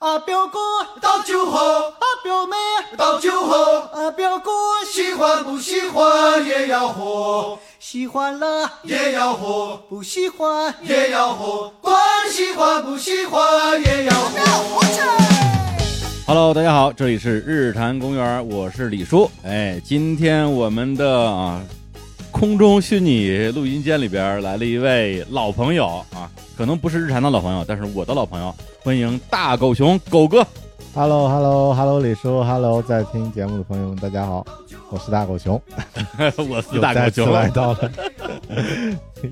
啊，表哥倒酒后，啊，表妹倒酒后，啊，表哥喜欢不喜欢也要喝，喜欢了也要喝，不喜欢也要喝，管喜欢不喜欢也要喝。Hello，大家好，这里是日坛公园，我是李叔。哎，今天我们的啊空中虚拟录音间里边来了一位老朋友啊，可能不是日坛的老朋友，但是我的老朋友，欢迎大狗熊狗哥。Hello Hello Hello，李叔，Hello，在听节目的朋友们，大家好，我是大狗熊，我是大狗熊，来到了，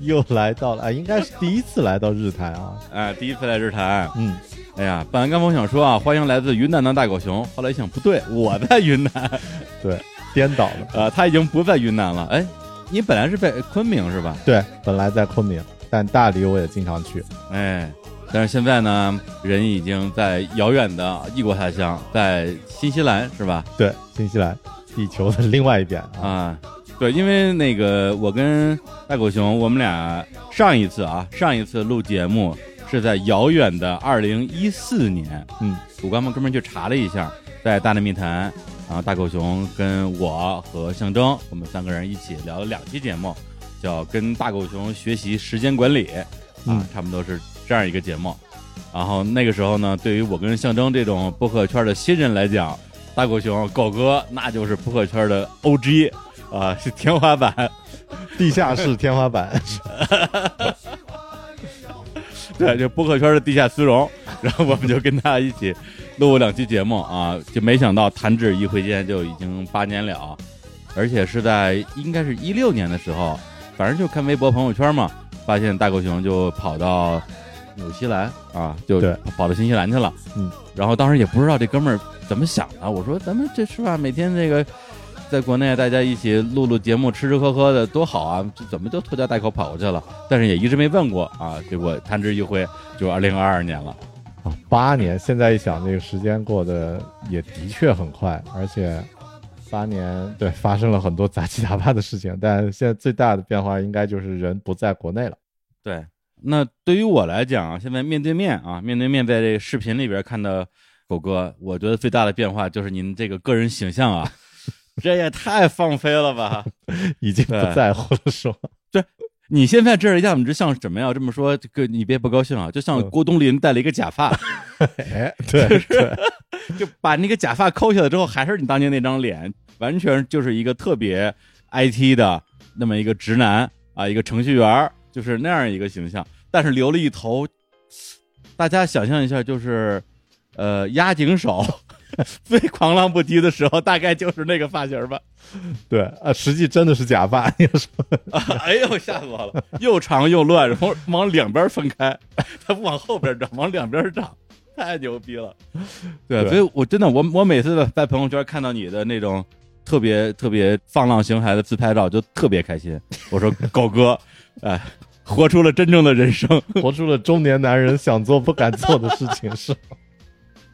又来到了啊，应该是第一次来到日坛啊，哎，第一次来日坛。嗯，哎呀，本来刚刚想说啊，欢迎来自云南的大狗熊，后来一想不对，我在云南，对，颠倒了，呃，他已经不在云南了。哎，你本来是在昆明是吧？对，本来在昆明，但大理我也经常去，哎，但是现在呢，人已经在遥远的异国他乡，在新西兰是吧？对，新西兰，地球的另外一边啊，啊，对，因为那个我跟大狗熊，我们俩上一次啊，上一次录节目是在遥远的二零一四年，嗯，我刚刚专门去查了一下，在大内密谈，然后大狗熊跟我和象征，我们三个人一起聊了两期节目，叫跟大狗熊学习时间管理，啊，嗯差不多是这样一个节目。然后那个时候呢，对于我跟象征这种播客圈的新人来讲，大狗熊狗哥那就是播客圈的 OG 啊，是天花板。地下室天花板，对，就播客圈的地下丝绒。然后我们就跟他一起录过两期节目啊，就没想到弹指一挥间就已经八年了，而且是在应该是一六年的时候，反正就看微博朋友圈嘛，发现大狗熊就跑到纽西兰啊，就跑到新西兰去了。嗯，然后当时也不知道这哥们儿怎么想的，我说咱们这是吧，每天这个。在国内，大家一起录录节目，吃吃喝喝的多好啊！这怎么就拖家带口跑过去了？但是也一直没问过啊。结果弹指一挥，就二零二二年了。啊，八年，现在一想，这个时间过得也的确很快，而且八年对发生了很多杂七杂八的事情，但现在最大的变化应该就是人不在国内了。对，那对于我来讲啊，现在面对面啊，面对面在这个视频里边看到狗哥，我觉得最大的变化就是您这个个人形象啊，这也太放飞了吧！已经不在乎了，是吗？你现在这样，你这像什么呀？这么说，这个你别不高兴啊，就像嗯。郭冬临戴了一个假发，哎，对 对，就把那个假发抠下来之后，还是你当年那张脸，完全就是一个特别 IT 的那么一个直男啊，一个程序员，就是那样一个形象，但是留了一头，大家想象一下，就是呃压井守 最狂浪不羁的时候，大概就是那个发型吧。对啊，实际真的是假发，你说 哎呦，吓死我了！又长又乱，然后往两边分开，它不往后边长，往两边长，太牛逼了。对，对所以我真的，我我每次在在朋友圈看到你的那种特别特别放浪形骸的自拍照，就特别开心。我说狗哥，哎，活出了真正的人生。活出了中年男人想做不敢做的事情，是吗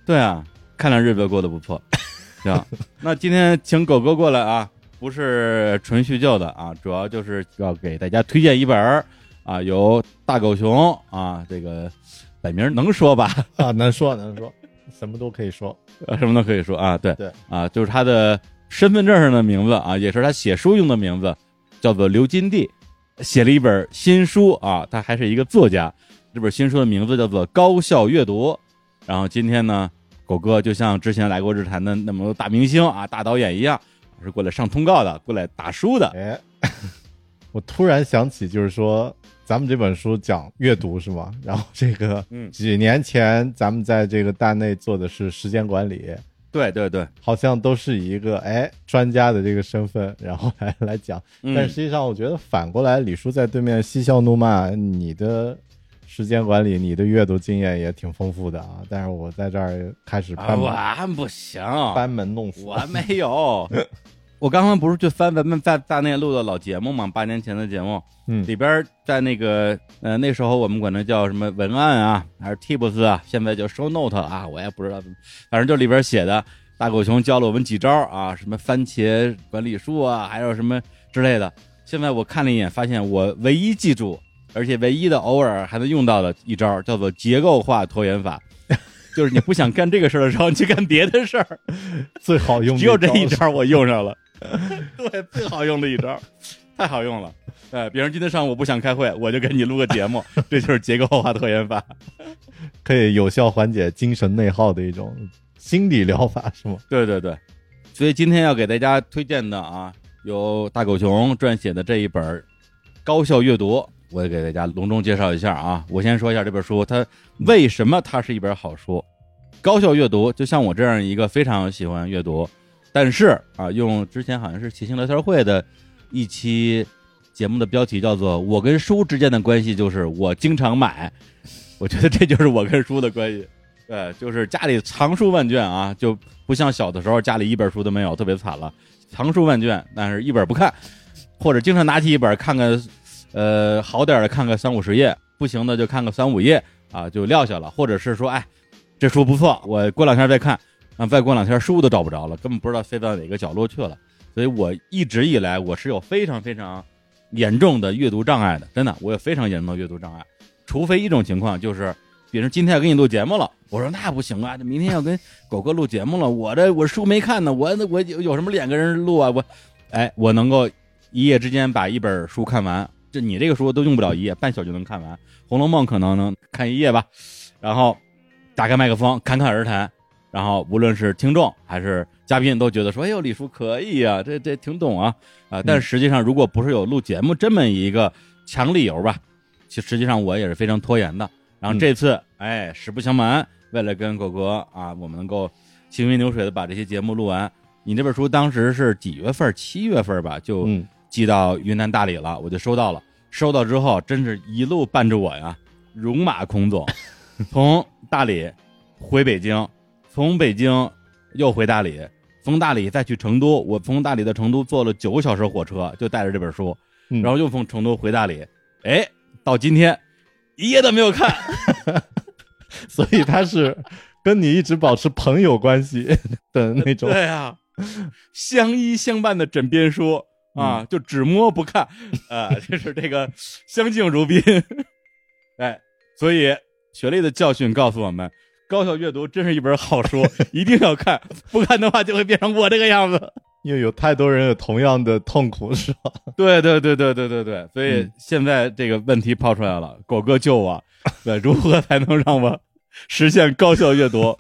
对啊，看来日子过得不错。行，那今天请狗哥过来啊，不是纯叙旧的啊，主要就是要给大家推荐一本儿啊，由大狗熊啊，这个本名能说吧？啊，能说能说，什么都可以说。呃 什么都可以说啊，对对啊，就是他的身份证上的名字啊，也是他写书用的名字，叫做刘金娣，写了一本新书啊，他还是一个作家，这本新书的名字叫做《高效阅读》。然后今天呢，狗哥就像之前来过日坛的那么多大明星啊、大导演一样，是过来上通告的，过来打书的。哎，我突然想起，就是说咱们这本书讲阅读是吗？然后这个嗯几年前咱们在这个大内做的是时间管理，对对对，好像都是以一个哎专家的这个身份，然后来来讲。嗯但实际上，我觉得反过来，李叔在对面嬉笑怒骂，你的时间管理、你的阅读经验也挺丰富的啊。但是我在这儿开始啊，我还不行，班门弄斧，我没有。我刚刚不是去翻咱们在大内录的老节目嘛，八年前的节目，嗯里边在那个呃那时候我们管它叫什么文案啊，还是 tips 啊，现在叫 show note 啊，我也不知道怎么，反正就里边写的大狗熊教了我们几招啊，什么番茄管理术啊，还有什么之类的。现在我看了一眼，发现我唯一记住，而且唯一的偶尔还能用到的一招叫做结构化拖延法。就是你不想干这个事儿的时候，你去干别的事儿。最好用只有这一招招我用上了，对，最好用的一招，太好用了。哎，比如今天上午不想开会，我就给你录个节目，这就是结构化拖延法。可以有效缓解精神内耗的一种心理疗法，是吗？对对对，所以今天要给大家推荐的啊，由大狗熊撰写的这一本《高效阅读》，我也给大家隆重介绍一下啊。我先说一下这本书，它为什么它是一本好书？高效阅读，就像我这样一个非常喜欢阅读，但是啊，用之前好像是骑行聊天会的一期节目的标题叫做“我跟书之间的关系就是我经常买”，我觉得这就是我跟书的关系。对，就是家里藏书万卷啊，就不像小的时候家里一本书都没有，特别惨了。藏书万卷，但是一本不看，或者经常拿起一本看看，呃，好点的看个三五十页，不行的就看个三五页啊，就撂下了。或者是说，哎，这书不错，我过两天再看，啊，再过两天书都找不着了，根本不知道飞到哪个角落去了。所以我一直以来我是有非常非常严重的阅读障碍的，真的，我有非常严重的阅读障碍。除非一种情况就是，比如今天要给你录节目了，我说那不行啊，明天要跟狗哥录节目了，我这我书没看呢，我我有有什么脸跟人录啊？我，哎，我能够一夜之间把一本书看完，这你这个书都用不了一夜，半宿就能看完，《红楼梦》可能能看一夜吧。然后打开麦克风侃侃而谈，然后无论是听众还是嘉宾都觉得说，哎呦，李叔可以呀、这这挺懂啊啊！但是实际上，如果不是有录节目这么一个强理由吧，其实实际上我也是非常拖延的。然后这次，哎，实不相瞒，为了跟狗哥啊，我们能够行云流水的把这些节目录完，你这本书当时是几月份？七月份吧，就嗯寄到云南大理了，我就收到了。收到之后，真是一路伴着我呀，戎马倥偬，从大理回北京，从北京又回大理，从大理再去成都。我从大理到成都坐了九个小时火车，就带着这本书，嗯然后又从成都回大理。哎，到今天一页都没有看。所以他是跟你一直保持朋友关系的那种。对啊，相依相伴的枕边书啊，就只摸不看啊，就是这个相敬如宾。哎，所以学历的教训告诉我们，高效阅读真是一本好书，一定要看，不看的话就会变成我这个样子。因为有太多人有同样的痛苦，是吧？对对对对对对对，所以嗯现在这个问题抛出来了，狗哥救我！对，如何才能让我实现高效阅读？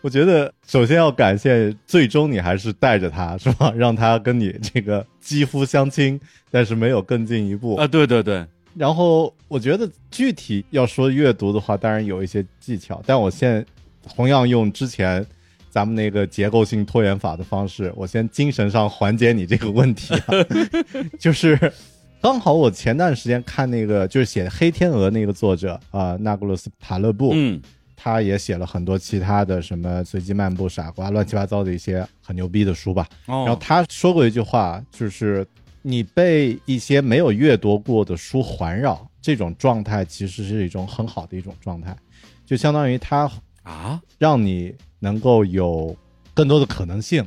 我觉得首先要感谢，最终你还是带着他，是吧？让他跟你这个肌肤相亲，但是没有更进一步。啊，对对对，然后我觉得具体要说阅读的话，当然有一些技巧，但我现在同样用之前咱们那个结构性拖延法的方式，我先精神上缓解你这个问题、啊，就是刚好我前段时间看那个就是写《黑天鹅》那个作者啊、那格罗斯塔勒布，嗯他也写了很多其他的什么随机漫步、傻瓜、乱七八糟的一些很牛逼的书吧。哦，然后他说过一句话，就是你被一些没有阅读过的书环绕，这种状态其实是一种很好的一种状态，就相当于他啊，让你能够有更多的可能性，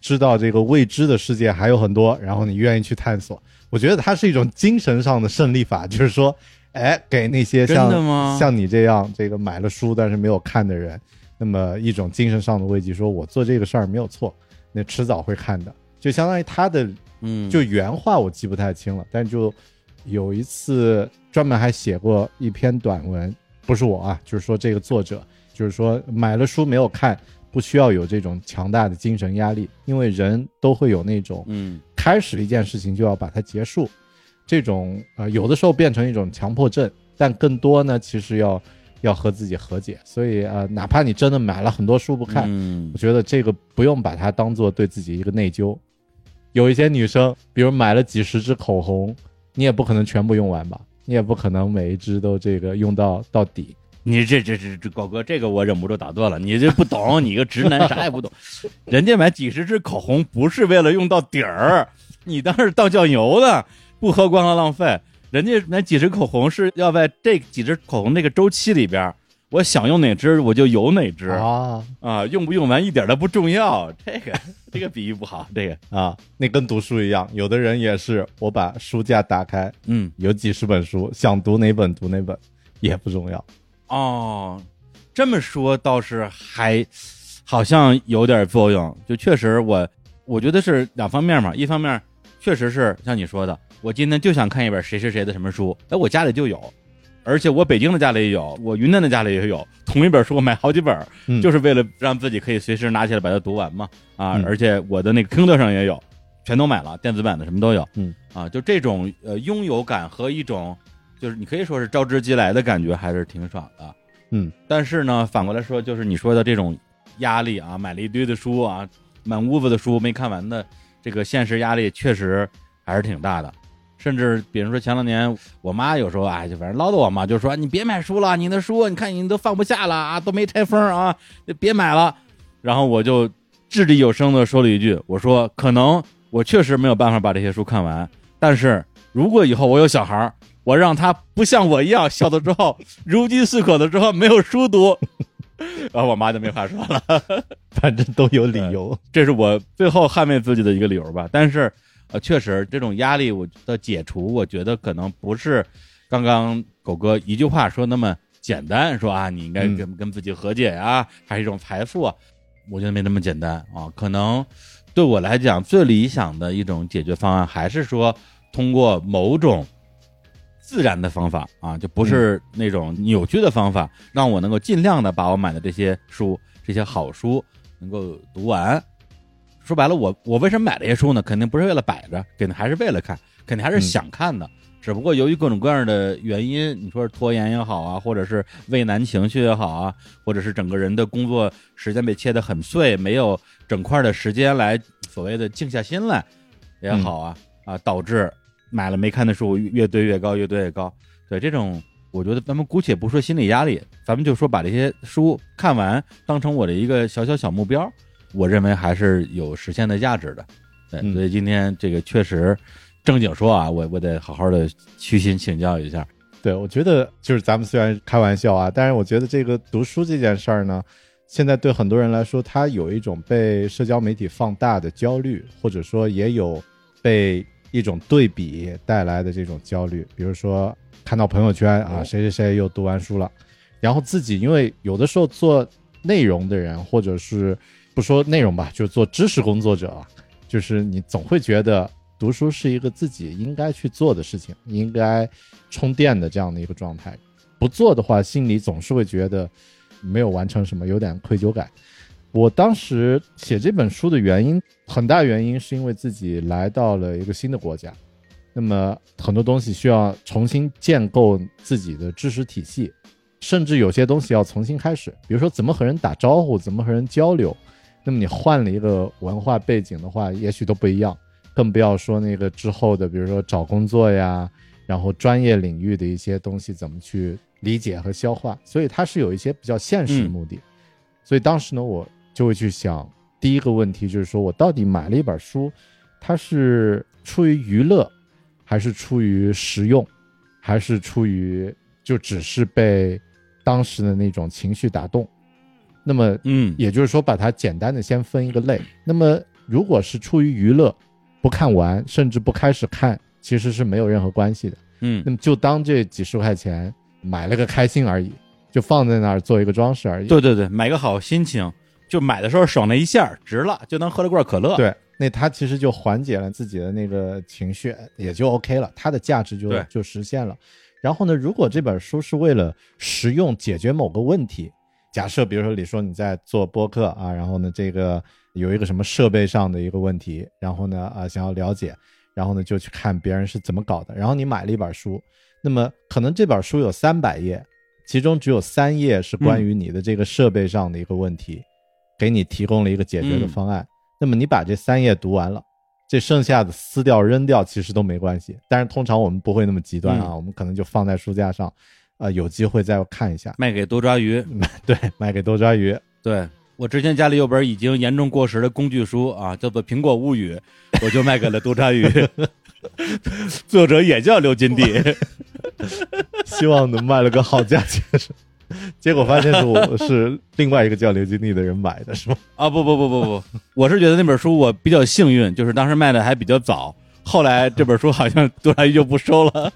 知道这个未知的世界还有很多，然后你愿意去探索。我觉得它是一种精神上的胜利法，就是说，哎，给那些像像你这样这个买了书但是没有看的人，那么一种精神上的慰藉，说我做这个事儿没有错，那迟早会看的，就相当于他的嗯，就原话我记不太清了，但就有一次专门还写过一篇短文，不是我啊，就是说这个作者，就是说买了书没有看，不需要有这种强大的精神压力，因为人都会有那种嗯。开始一件事情就要把它结束，这种呃有的时候变成一种强迫症，但更多呢其实要要和自己和解，所以呃哪怕你真的买了很多书不看，嗯我觉得这个不用把它当做对自己一个内疚。有一些女生，比如买了几十支口红，你也不可能全部用完吧？你也不可能每一支都这个用到到底。你这这这这高哥，这个我忍不住打断了，你这不懂，你个直男啥也不懂。人家买几十支口红不是为了用到底儿，你当是倒酱油的，不喝光了浪费。人家那几支口红是要在这几支口红那个周期里边，我想用哪支我就有哪支啊啊，用不用完一点都不重要。这个 这个比喻不好，这个啊，那跟读书一样，有的人也是，我把书架打开，嗯有几十本书，想读哪本读哪本，也不重要。哦，这么说倒是还好像有点作用，就确实我我觉得是两方面嘛，一方面确实是像你说的，我今天就想看一本谁谁谁的什么书，哎，我家里就有，而且我北京的家里也有，我云南的家里也有，同一本书我买好几本，嗯。就是为了让自己可以随时拿起来把它读完嘛，啊，嗯。而且我的那个 Kindle 上也有，全都买了，电子版的什么都有，嗯，啊，就这种呃拥有感和一种就是你可以说是招之即来的感觉，还是挺爽的。嗯，但是呢，反过来说，就是你说的这种压力啊，买了一堆的书啊，满屋子的书没看完的，这个现实压力确实还是挺大的。甚至比如说前两年，我妈有时候哎，就反正唠叨我嘛，就说你别买书了，你的书你看你都放不下了啊，都没拆封啊，别买了。然后我就掷地有声的说了一句，我说可能我确实没有办法把这些书看完，但是如果以后我有小孩儿，我让他不像我一样小的之后如饥似渴的之后没有书读，然后我妈就没话说了。反正都有理由。这是我最后捍卫自己的一个理由吧。但是，呃，确实这种压力我的解除，我觉得可能不是刚刚狗哥一句话说那么简单，说啊，你应该嗯跟、跟自己和解呀、还是一种财富啊？我觉得没那么简单啊。可能对我来讲，最理想的一种解决方案，还是说通过某种自然的方法啊，就不是那种扭曲的方法，让我能够尽量的把我买的这些书、这些好书能够读完。说白了，我我为什么买这些书呢？肯定不是为了摆着，肯定还是为了看，肯定还是想看的。只不过由于各种各样的原因，你说是拖延也好啊，或者是畏难情绪也好啊，或者是整个人的工作时间被切得很碎，没有整块的时间来所谓的静下心来也好啊、啊，导致买了没看的书越堆越高，越堆越高。对这种，我觉得咱们姑且不说心理压力，咱们就说把这些书看完，当成我的一个小小小目标，我认为还是有实现的价值的。对，嗯所以今天这个确实正经说啊，我我得好好的虚心请教一下。对，我觉得就是咱们虽然开玩笑啊，但是我觉得这个读书这件事儿呢，现在对很多人来说，他有一种被社交媒体放大的焦虑，或者说也有被一种对比带来的这种焦虑。比如说看到朋友圈啊，谁谁谁又读完书了，然后自己因为有的时候做内容的人，或者是不说内容吧，就做知识工作者啊，就是你总会觉得读书是一个自己应该去做的事情，应该充电的这样的一个状态。不做的话，心里总是会觉得没有完成什么，有点愧疚感。我当时写这本书的原因，很大原因是因为自己来到了一个新的国家，那么很多东西需要重新建构自己的知识体系，甚至有些东西要重新开始，比如说怎么和人打招呼，怎么和人交流。那么你换了一个文化背景的话，也许都不一样，更不要说那个之后的，比如说找工作呀，然后专业领域的一些东西怎么去理解和消化。所以它是有一些比较现实的目的。所以当时呢，我就会去想，第一个问题就是说我到底买了一本书，它是出于娱乐，还是出于实用，还是出于就只是被当时的那种情绪打动？那么嗯，也就是说，把它简单的先分一个类。那么，如果是出于娱乐，不看完，甚至不开始看，其实是没有任何关系的。嗯那么就当这几十块钱买了个开心而已，就放在那儿做一个装饰而已。对对对，买个好心情，就买的时候爽那一下值了，就能喝了罐可乐。对，那它其实就缓解了自己的那个情绪，也就 OK 了，它的价值就就实现了。然后呢，如果这本书是为了实用解决某个问题，假设比如说你说你在做播客啊，然后呢这个有一个什么设备上的一个问题，然后呢啊想要了解，然后呢就去看别人是怎么搞的，然后你买了一本书，那么可能这本书有三百页，其中只有三页是关于你的这个设备上的一个问题，给你提供了一个解决的嗯方案。那么你把这三页读完了，这剩下的撕掉扔掉其实都没关系。但是通常我们不会那么极端啊，嗯我们可能就放在书架上，呃，有机会再看一下。卖给多抓鱼。对，卖给多抓鱼。对我之前家里有本已经严重过时的工具书啊，叫做《苹果物语》，我就卖给了多抓鱼，作者也叫刘金娣。希望能卖了个好价钱，结果发现是我是另外一个叫刘金娣的人买的，是 吗？啊不不不不不，我是觉得那本书我比较幸运，就是当时卖的还比较早，后来这本书好像多抓鱼就不收了。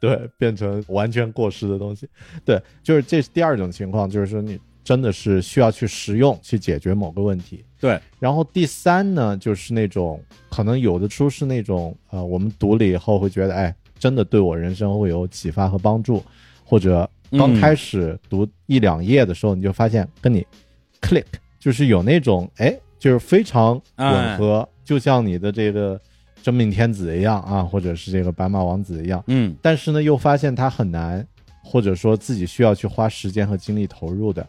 对，变成完全过时的东西。对，就是这是第二种情况，就是说你真的是需要去实用去解决某个问题。对，然后第三呢，就是那种可能有的书是那种呃，我们读了以后会觉得，哎，真的对我人生会有启发和帮助，或者刚嗯开始读一两页的时候，你就发现跟你 click，就是有那种哎，就是非常吻合，就像你的这个真命天子一样啊，或者是这个白马王子一样。嗯。但是呢，又发现它很难，或者说自己需要去花时间和精力投入的。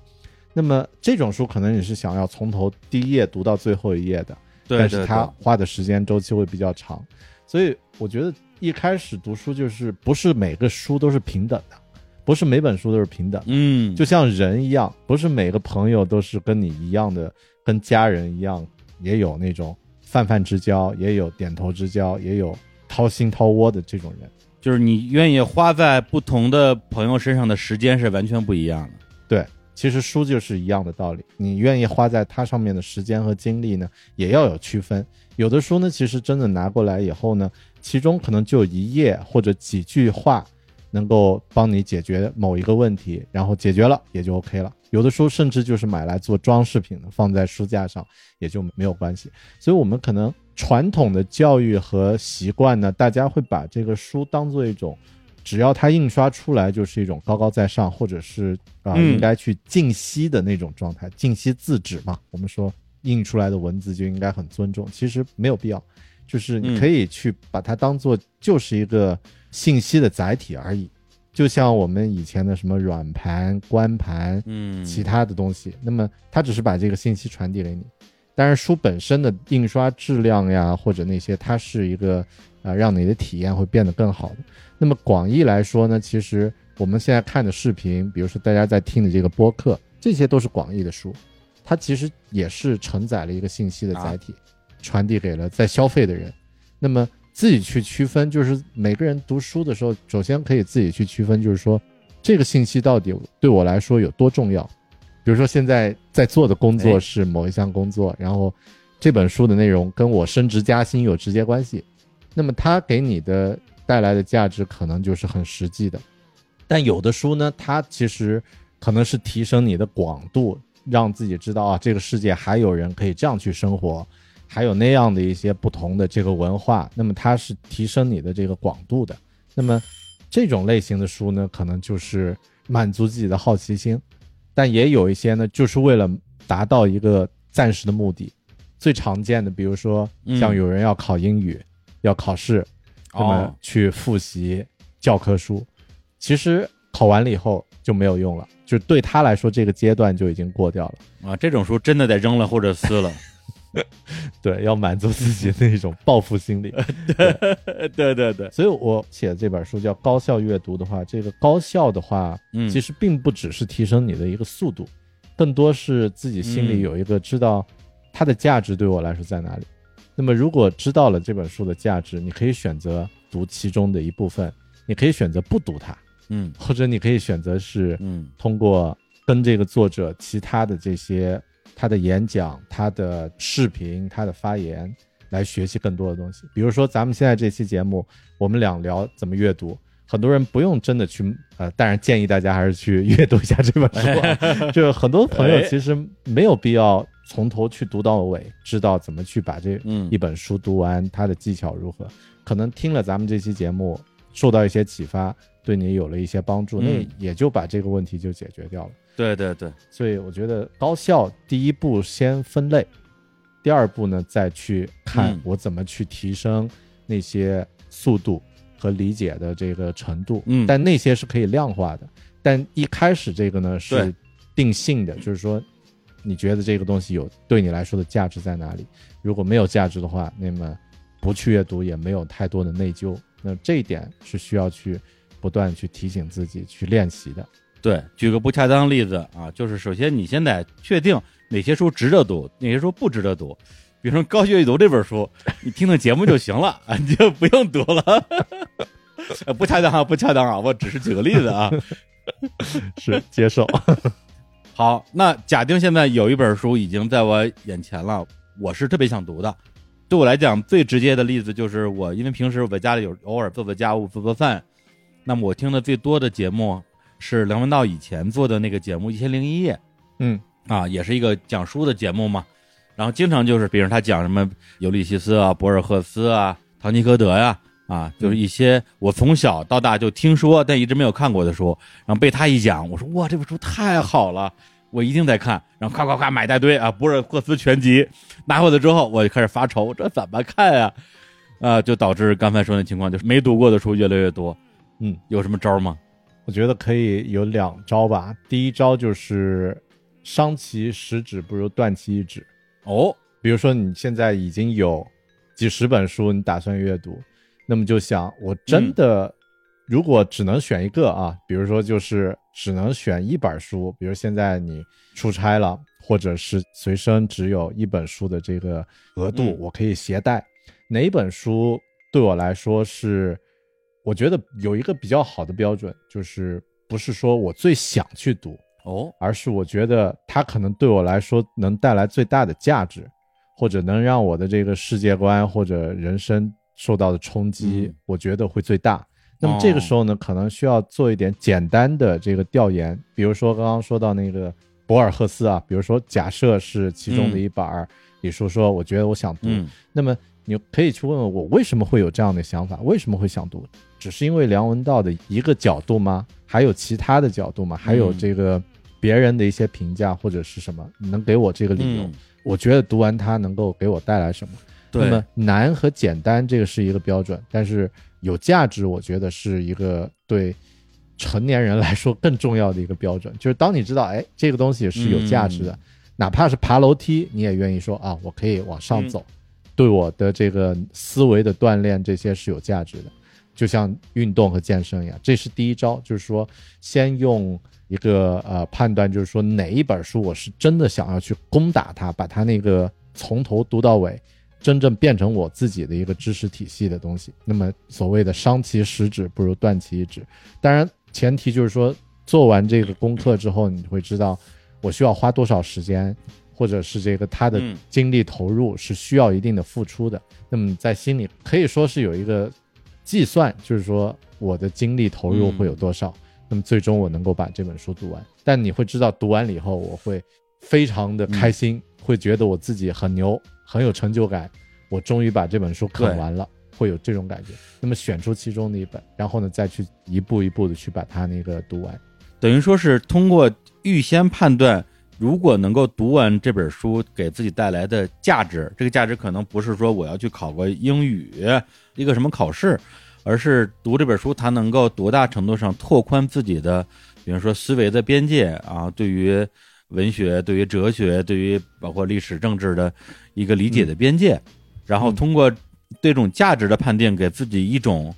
那么这种书可能你是想要从头第一页读到最后一页的，对，但是对它花的时间周期会比较长，所以我觉得一开始读书就是不是每个书都是平等的，不是每本书都是平等。的，嗯，就像人一样，不是每个朋友都是跟你一样的，跟家人一样，也有那种泛泛之交，也有点头之交，也有掏心掏窝的这种人。就是你愿意花在不同的朋友身上的时间是完全不一样的。对，其实书就是一样的道理，你愿意花在它上面的时间和精力呢，也要有区分。有的书呢，其实真的拿过来以后呢，其中可能就一页或者几句话，能够帮你解决某一个问题，然后解决了也就 OK 了。有的书甚至就是买来做装饰品的，放在书架上也就没有关系。所以，我们可能传统的教育和习惯呢，大家会把这个书当做一种，只要它印刷出来就是一种高高在上，或者是啊、嗯应该去敬惜的那种状态，敬惜字纸嘛。我们说印出来的文字就应该很尊重，其实没有必要，就是你嗯可以去把它当做就是一个信息的载体而已。就像我们以前的什么软盘、光盘，嗯，其他的东西，那么它只是把这个信息传递给你。但是书本身的印刷质量呀，或者那些，它是一个呃让你的体验会变得更好的。那么广义来说呢，其实我们现在看的视频，比如说大家在听的这个播客，这些都是广义的书，它其实也是承载了一个信息的载体，传递给了在消费的人。那么自己去区分，就是每个人读书的时候，首先可以自己去区分，就是说这个信息到底对我来说有多重要。比如说现在在做的工哎作是某一项工作，然后这本书的内容跟我升职加薪有直接关系，那么它给你的带来的价值可能就是很实际的。但有的书呢，它其实可能是提升你的广度，让自己知道啊，这个世界还有人可以这样去生活，还有那样的一些不同的这个文化，那么它是提升你的这个广度的。那么这种类型的书呢，可能就是满足自己的好奇心，但也有一些呢，就是为了达到一个暂时的目的。最常见的，比如说像有人要考英语，要考试，那么，去复习教科书，其实考完了以后就没有用了，就对他来说这个阶段就已经过掉了。啊，这种书真的得扔了或者撕了。对，要满足自己的那种报复心理。对对对，所以我写的这本书叫《高效阅读》的话，这个高效的话，嗯，其实并不只是提升你的一个速度，更多是自己心里嗯有一个知道它的价值对我来说在哪里。那么如果知道了这本书的价值，你可以选择读其中的一部分，你可以选择不读它，嗯或者你可以选择是嗯通过跟这个作者其他的这些他的演讲、他的视频、他的发言来学习更多的东西。比如说咱们现在这期节目，我们俩聊怎么阅读。很多人不用真的去，呃，但是建议大家还是去阅读一下这本书、啊。就 是很多朋友哎其实没有必要从头去读到尾，知道怎么去把这嗯一本书读完，它的技巧如何。可能听了咱们这期节目，受到一些启发，对你有了一些帮助，嗯那也就把这个问题就解决掉了。对对对，所以我觉得高效第一步先分类，第二步呢再去看嗯我怎么去提升那些速度和理解的这个程度。嗯但那些是可以量化的。但一开始这个呢是定性的，就是说你觉得这个东西有对你来说的价值在哪里？如果没有价值的话，那么不去阅读也没有太多的内疚。那这一点是需要去不断去提醒自己去练习的。对，举个不恰当的例子啊，就是首先你先得确定哪些书值得读，哪些书不值得读。比如说《高学阅读》这本书，你听听节目就行了 啊，你就不用读了。呃 不恰当啊，不恰当啊，我只是举个例子啊。是接受。好，那假定现在有一本书已经在我眼前了，我是特别想读的。对我来讲，最直接的例子就是我，因为平时我在家里有偶尔做做家务、做做饭，那么我听的最多的节目是梁文道以前做的那个节目《一千零一夜》嗯啊，也是一个讲书的节目嘛。然后经常就是，比如他讲什么尤利西斯啊、博尔赫斯啊、唐吉诃德呀、啊，就是一些我从小到大就听说但一直没有看过的书，然后被他一讲，我说哇，这本书太好了，我一定得看。然后夸夸夸买一大堆啊，博尔赫斯全集拿回来之后，我就开始发愁，这怎么看呀？啊，就导致刚才说那情况，就是没读过的书越来越多。嗯，有什么招吗？我觉得可以有两招吧。第一招就是伤其十指不如断其一指。哦，比如说你现在已经有几十本书，你打算阅读，那么就想，我真的如果只能选一个啊，比如说就是只能选一本书，比如现在你出差了，或者是随身只有一本书的这个额度，嗯我可以携带，哪本书对我来说是，我觉得有一个比较好的标准，就是不是说我最想去读，哦，而是我觉得它可能对我来说能带来最大的价值，或者能让我的这个世界观或者人生受到的冲击，嗯我觉得会最大。那么这个时候呢，可能需要做一点简单的这个调研，比如说刚刚说到那个博尔赫斯啊，比如说假设是其中的一本儿，李叔说我觉得我想读，嗯那么你可以去问问我为什么会有这样的想法，为什么会想读？只是因为梁文道的一个角度吗？还有其他的角度吗？还有嗯这个别人的一些评价或者是什么？你能给我这个理由？嗯，我觉得读完它能够给我带来什么？那么，难和简单这个是一个标准，但是有价值，我觉得是一个对成年人来说更重要的一个标准。就是当你知道，哎，这个东西是有价值的，嗯哪怕是爬楼梯，你也愿意说啊，我可以往上嗯走，对我的这个思维的锻炼，这些是有价值的。就像运动和健身一样，这是第一招，就是说先用一个呃判断，就是说哪一本书我是真的想要去攻打它，把它那个从头读到尾，真正变成我自己的一个知识体系的东西。那么所谓的伤其十指不如断其一指，当然前提就是说做完这个功课之后，你会知道我需要花多少时间，或者是这个他的精力投入是需要一定的付出的。那么在心里可以说是有一个计算，就是说我的精力投入会有多少，那么最终我能够把这本书读完。但你会知道，读完了以后我会非常的开心，会觉得我自己很牛，很有成就感，我终于把这本书看完了。会有这种感觉，那么选出其中的一本，然后呢，再去一步一步的去把它那个读完。等于说是通过预先判断，如果能够读完这本书给自己带来的价值，这个价值可能不是说我要去考个英语一个什么考试，而是读这本书它能够多大程度上拓宽自己的，比如说思维的边界啊，对于文学、对于哲学、对于包括历史、政治的一个理解的边界，然后通过这种价值的判定，给自己一种，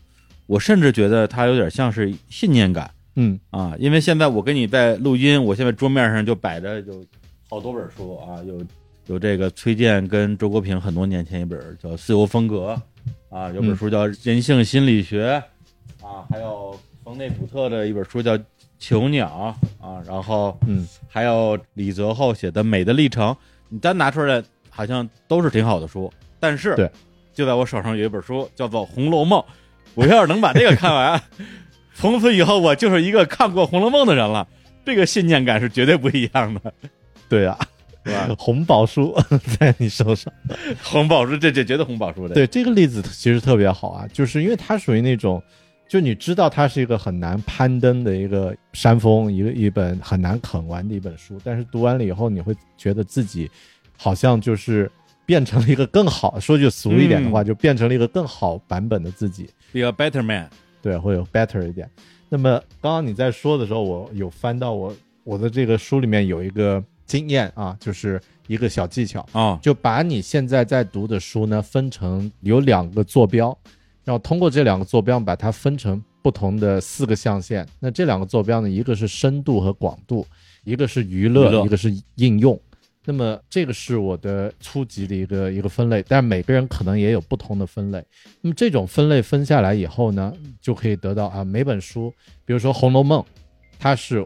我甚至觉得它有点像是信念感。嗯。啊，因为现在我跟你在录音，我现在桌面上就摆着有好多本书啊，有有这个崔健跟周国平很多年前一本叫《自由风格》，啊，有本嗯书叫《人性心理学》，啊，还有冯内古特的一本书叫《囚鸟》啊，然后嗯。还有李泽厚写的《美的历程》，你单拿出来好像都是挺好的书，但是对，就在我手上有一本书叫做《红楼梦》，我要是能把这个看完，从此以后我就是一个看过《红楼梦》的人了，这个信念感是绝对不一样的，对啊，是吧？红宝书 在你手上。红宝书，这这绝对红宝书的，对这个例子其实特别好啊，就是因为它属于那种，就你知道它是一个很难攀登的一个山峰，一个一本很难啃完的一本书，但是读完了以后，你会觉得自己好像就是变成了一个更好，说句俗一点的话，嗯就变成了一个更好版本的自己。，Be a better man，对，会有 better 一点。那么刚刚你在说的时候，我有翻到我我的这个书里面有一个经验啊，就是一个小技巧，啊，就把你现在在读的书呢分成有两个坐标，然后通过这两个坐标把它分成不同的四个象限。那这两个坐标呢，一个是深度和广度，一个是娱乐，娱乐一个是应用。那么这个是我的初级的一个一个分类，但是每个人可能也有不同的分类。那么这种分类分下来以后呢，就可以得到啊每本书，比如说《红楼梦》，它是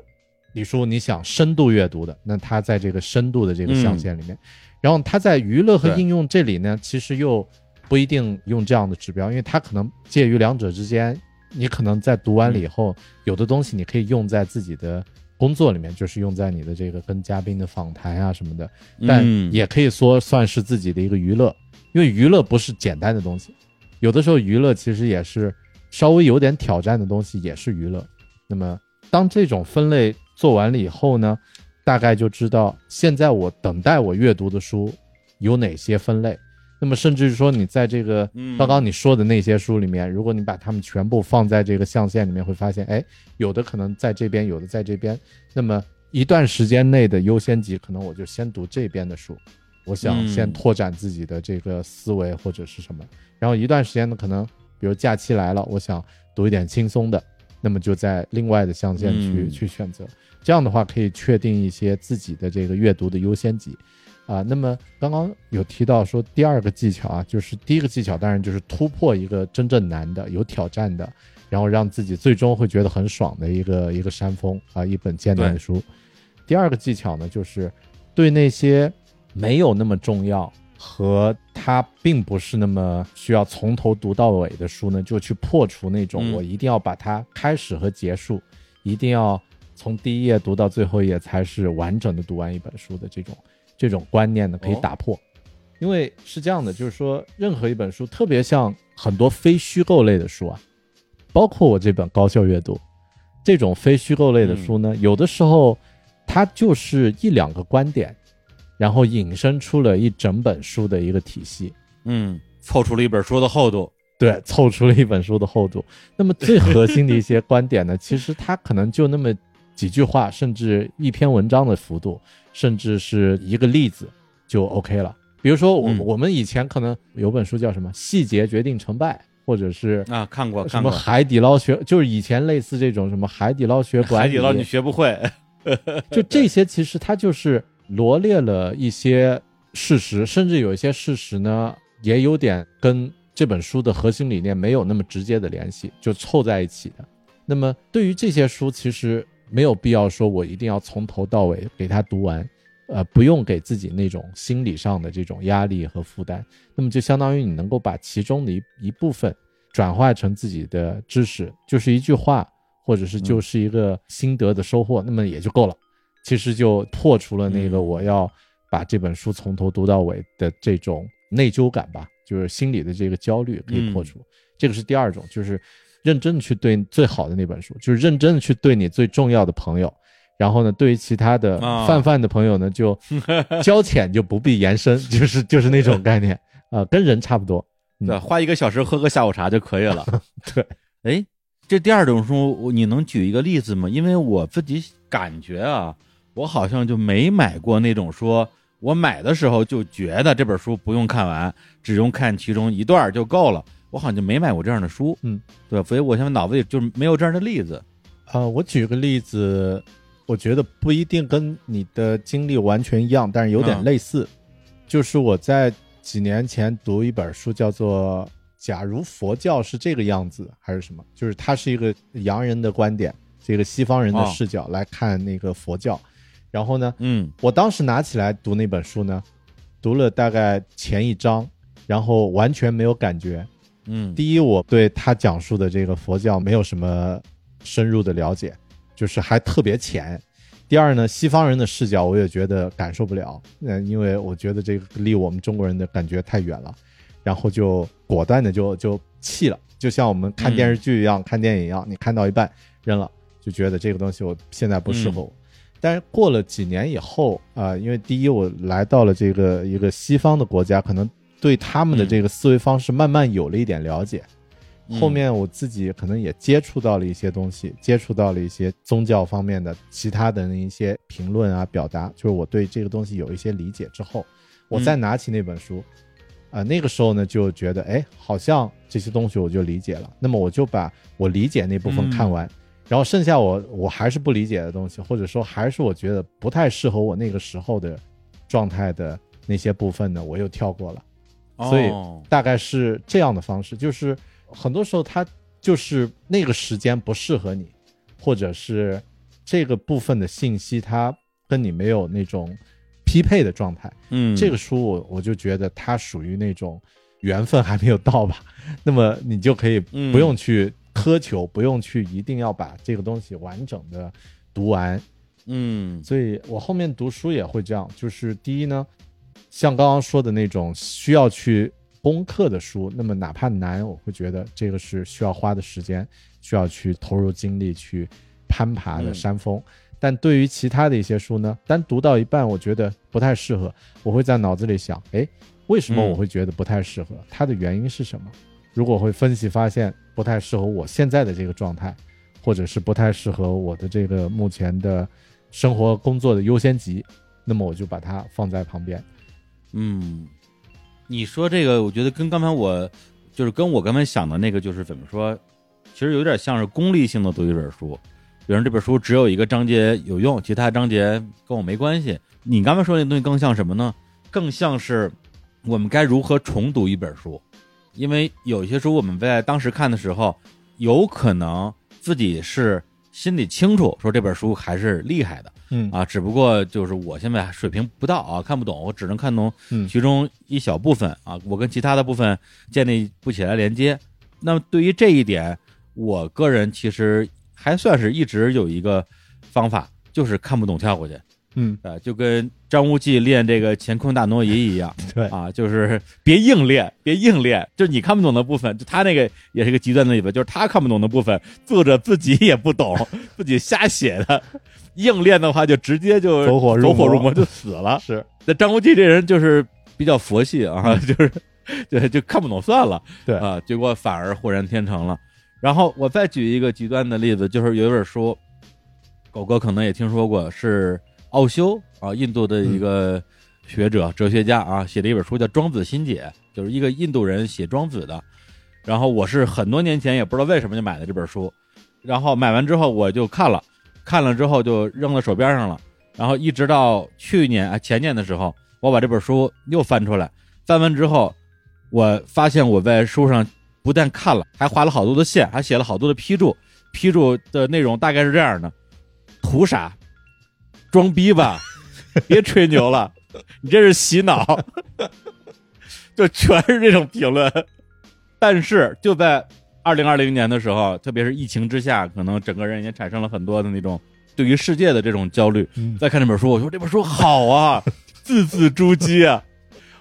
李叔你想深度阅读的，那它在这个深度的这个象限里面，然后它在娱乐和应用这里呢，其实又不一定用这样的指标，因为它可能介于两者之间，你可能在读完了以后，有的东西你可以用在自己的工作里面，就是用在你的这个跟嘉宾的访谈啊什么的，但嗯也可以说算是自己的一个娱乐，因为娱乐不是简单的东西，有的时候娱乐其实也是稍微有点挑战的东西，也是娱乐。那么当这种分类做完了以后呢，大概就知道现在我等待我阅读的书有哪些分类。那么甚至是说，你在这个嗯刚刚你说的那些书里面，如果你把它们全部放在这个象限里面，会发现，哎，有的可能在这边，有的在这边。那么一段时间内的优先级，可能我就先读这边的书，我想嗯先拓展自己的这个思维或者是什么。然后一段时间呢，可能比如假期来了，我想读一点轻松的，那么就在另外的象限去、嗯去选择。这样的话，可以确定一些自己的这个阅读的优先级。啊，那么刚刚有提到说第二个技巧啊，就是第一个技巧当然就是突破一个真正难的、有挑战的，然后让自己最终会觉得很爽的一个一个山峰啊，一本艰难的书。第二个技巧呢，就是对那些没有那么重要和它并不是那么需要从头读到尾的书呢，就去破除那种嗯我一定要把它开始和结束，一定要从第一页读到最后一页才是完整的读完一本书的这种这种观念呢，可以哦打破。因为是这样的，就是说，任何一本书，特别像很多非虚构类的书啊，包括我这本高效阅读，这种非虚构类的书呢，有的时候它就是一两个观点，然后引申出了一整本书的一个体系，嗯，凑出了一本书的厚度。对，凑出了一本书的厚度。那么最核心的一些观点呢，其实它可能就那么几句话，甚至一篇文章的幅度，甚至是一个例子就 OK 了。比如说我、嗯我们以前可能有本书叫什么“细节决定成败”，或者是啊，看过什么，海底捞学，就是以前类似这种什么海底捞学管理，海底捞你学不会。就这些，其实它就是罗列了一些事实，甚至有一些事实呢，也有点跟这本书的核心理念没有那么直接的联系，就凑在一起的。那么对于这些书，其实没有必要说我一定要从头到尾给他读完，呃，不用给自己那种心理上的这种压力和负担。那么就相当于你能够把其中的一一部分转化成自己的知识，就是一句话，或者是就是一个心得的收获，那么也就够了。其实就破除了那个嗯我要把这本书从头读到尾的这种内疚感吧，就是心里的这个焦虑可以破除。这个是第二种，就是认真的去对最好的那本书，就是认真的去对你最重要的朋友。然后呢，对于其他的啊泛泛的朋友呢，就 交浅就不必延伸，就是就是那种概念啊、跟人差不多。嗯对，花一个小时喝个下午茶就可以了。对，哎，这第二种书，你能举一个例子吗？因为我自己感觉啊，我好像就没买过那种说，我买的时候就觉得这本书不用看完，只用看其中一段就够了。我好像就没买过这样的书。嗯，对，所以我现在脑子里就是没有这样的例子。啊、我举个例子，我觉得不一定跟你的经历完全一样，但是有点嗯类似。就是我在几年前读一本书，叫做《假如佛教是这个样子》，还是什么？就是它是一个洋人的观点，这个西方人的哦视角来看那个佛教。然后呢，嗯我当时拿起来读那本书呢，读了大概前一章，然后完全没有感觉。嗯，第一，我对他讲述的这个佛教没有什么深入的了解，就是还特别浅。第二呢，西方人的视角我也觉得感受不了，嗯、因为我觉得这个离我们中国人的感觉太远了，然后就果断的就就弃了，就像我们看电视剧一样，看电影一样，你看到一半扔了，就觉得这个东西我现在不适合我。但是过了几年以后啊、因为第一我来到了这个一个西方的国家，可能对他们的这个思维方式慢慢有了一点了解。嗯后面我自己可能也接触到了一些东西，接触到了一些宗教方面的其他的那一些评论啊、表达，就是我对这个东西有一些理解之后，我再拿起那本书，啊、那个时候呢就觉得，哎，好像这些东西我就理解了。那么我就把我理解那部分看完，然后剩下我我还是不理解的东西，或者说还是我觉得不太适合我那个时候的状态的那些部分呢，我又跳过了。所以哦大概是这样的方式，就是很多时候它就是那个时间不适合你，或者是这个部分的信息它跟你没有那种匹配的状态。嗯，这个书我我就觉得它属于那种缘分还没有到吧，那么你就可以不用去苛求，不用去一定要把这个东西完整的读完。嗯所以我后面读书也会这样，就是第一呢，像刚刚说的那种需要去攻克的书，那么哪怕难，我会觉得这个是需要花的时间，需要去投入精力去攀爬的嗯山峰。但对于其他的一些书呢，单读到一半，我觉得不太适合，我会在脑子里想，哎，为什么嗯我会觉得不太适合？它的原因是什么？如果会分析发现不太适合我现在的这个状态，或者是不太适合我的这个目前的生活工作的优先级，那么我就把它放在旁边。嗯，你说这个，我觉得跟刚才我就是跟我刚才想的那个，就是怎么说，其实有点像是功利性的读一本书。比如这本书只有一个章节有用，其他章节跟我没关系。你刚才说那东西更像什么呢？更像是我们该如何重读一本书，因为有些书我们在当时看的时候，有可能自己是心里清楚，说这本书还是厉害的，嗯啊，只不过就是我现在水平不到啊，看不懂，我只能看懂嗯其中一小部分啊，我跟其他的部分建立不起来连接。那么对于这一点，我个人其实还算是一直有一个方法，就是看不懂跳过去。嗯，啊，就跟张无忌练这个乾坤大挪移一样 对啊，就是别硬练，别硬练，就是你看不懂的部分，就他那个也是一个极端的例子，就是他看不懂的部分，作者自己也不懂，自己瞎写的，硬练的话就直接就走火入魔走火入魔就死了。是那张无忌这人就是比较佛系啊，就是对就看不懂算了，对啊，结果反而豁然天成了。然后我再举一个极端的例子，就是有一本书，狗哥可能也听说过，是奥修啊，印度的一个学者、哲学家啊，写了一本书叫《庄子心解》，就是一个印度人写庄子的。然后我是很多年前也不知道为什么就买的这本书，然后买完之后我就看了，看了之后就扔到手边上了。然后一直到去年啊前年的时候，我把这本书又翻出来，翻完之后，我发现我在书上不但看了，还划了好多的线，还写了好多的批注。批注的内容大概是这样的：图啥？装逼吧，别吹牛了，你这是洗脑，就全是这种评论。但是就在二零二零年的时候，特别是疫情之下，可能整个人也产生了很多的那种对于世界的这种焦虑。嗯再看这本书，我说这本书好啊，字字珠玑啊！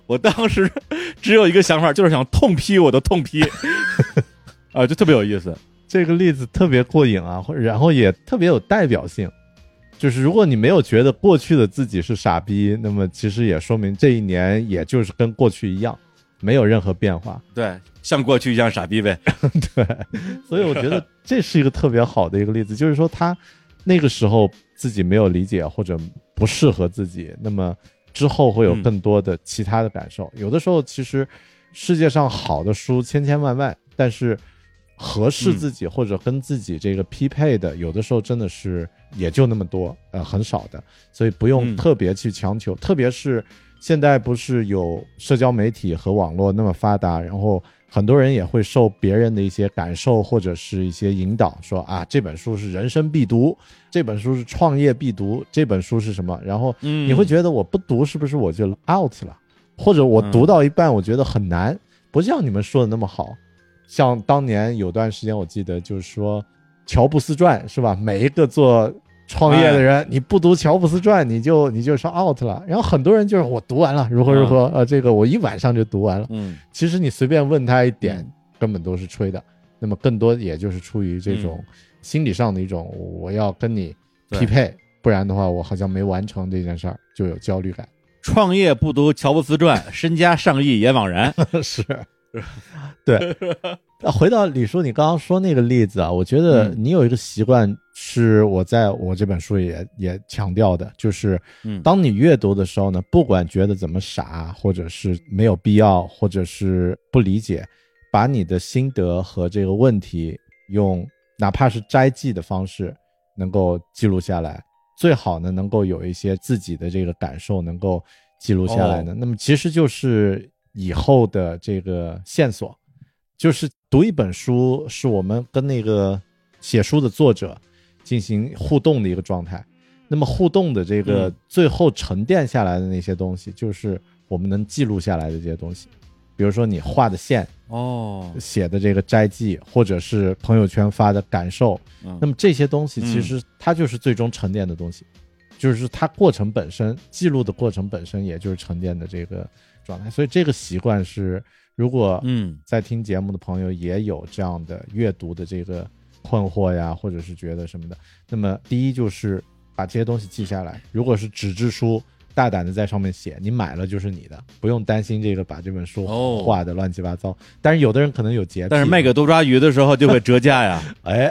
我当时只有一个想法，就是想痛批我的痛批，啊，就特别有意思。这个例子特别过瘾啊，然后也特别有代表性。就是如果你没有觉得过去的自己是傻逼，那么其实也说明这一年也就是跟过去一样，没有任何变化。对，像过去一样傻逼呗。对，所以我觉得这是一个特别好的一个例子，就是说他那个时候自己没有理解或者不适合自己，那么之后会有更多的其他的感受。有的时候其实世界上好的书千千万万，但是合适自己或者跟自己这个匹配的，有的时候真的是也就那么多，呃，很少的，所以不用嗯特别去强求，特别是。现在不是有社交媒体和网络那么发达，然后很多人也会受别人的一些感受或者是一些引导，说啊这本书是人生必读，这本书是创业必读，这本书是什么？然后嗯，你会觉得我不读是不是我就 out 了？或者我读到一半我觉得很难，不像你们说的那么好。像当年有段时间我记得就是说乔布斯传是吧？每一个做创业的人，你不读乔布斯传，你就你就是 out 了。然后很多人就是我读完了，如何如何，呃，这个我一晚上就读完了。嗯其实你随便问他一点嗯，根本都是吹的。那么更多也就是出于这种心理上的一种，我要跟你匹配，不然的话，我好像没完成这件事儿，就有焦虑感。创业不读乔布斯传，身家上亿也枉然。是，对。那回到李叔，你刚刚说那个例子啊，我觉得嗯你有一个习惯，是我在我这本书也也强调的，就是嗯当你阅读的时候呢，不管觉得怎么傻，或者是没有必要，或者是不理解，把你的心得和这个问题用哪怕是摘记的方式，能够记录下来，最好呢能够有一些自己的这个感受能够记录下来呢。那么其实就是以后的这个线索，就是读一本书是我们跟那个写书的作者进行互动的一个状态。那么互动的这个嗯最后沉淀下来的那些东西，就是我们能记录下来的这些东西。比如说你画的线，哦，写的这个摘记，或者是朋友圈发的感受，嗯那么这些东西嗯其实它就是最终沉淀的东西，就是它过程本身记录的过程本身，也就是沉淀的这个状态。所以这个习惯是，如果嗯在听节目的朋友也有这样的阅读的这个困惑呀，或者是觉得什么的，那么第一就是把这些东西记下来。如果是纸质书，大胆的在上面写，你买了就是你的，不用担心这个把这本书哦画的乱七八糟。但是有的人可能有洁癖，但是卖给多抓鱼的时候就会折价呀。哎，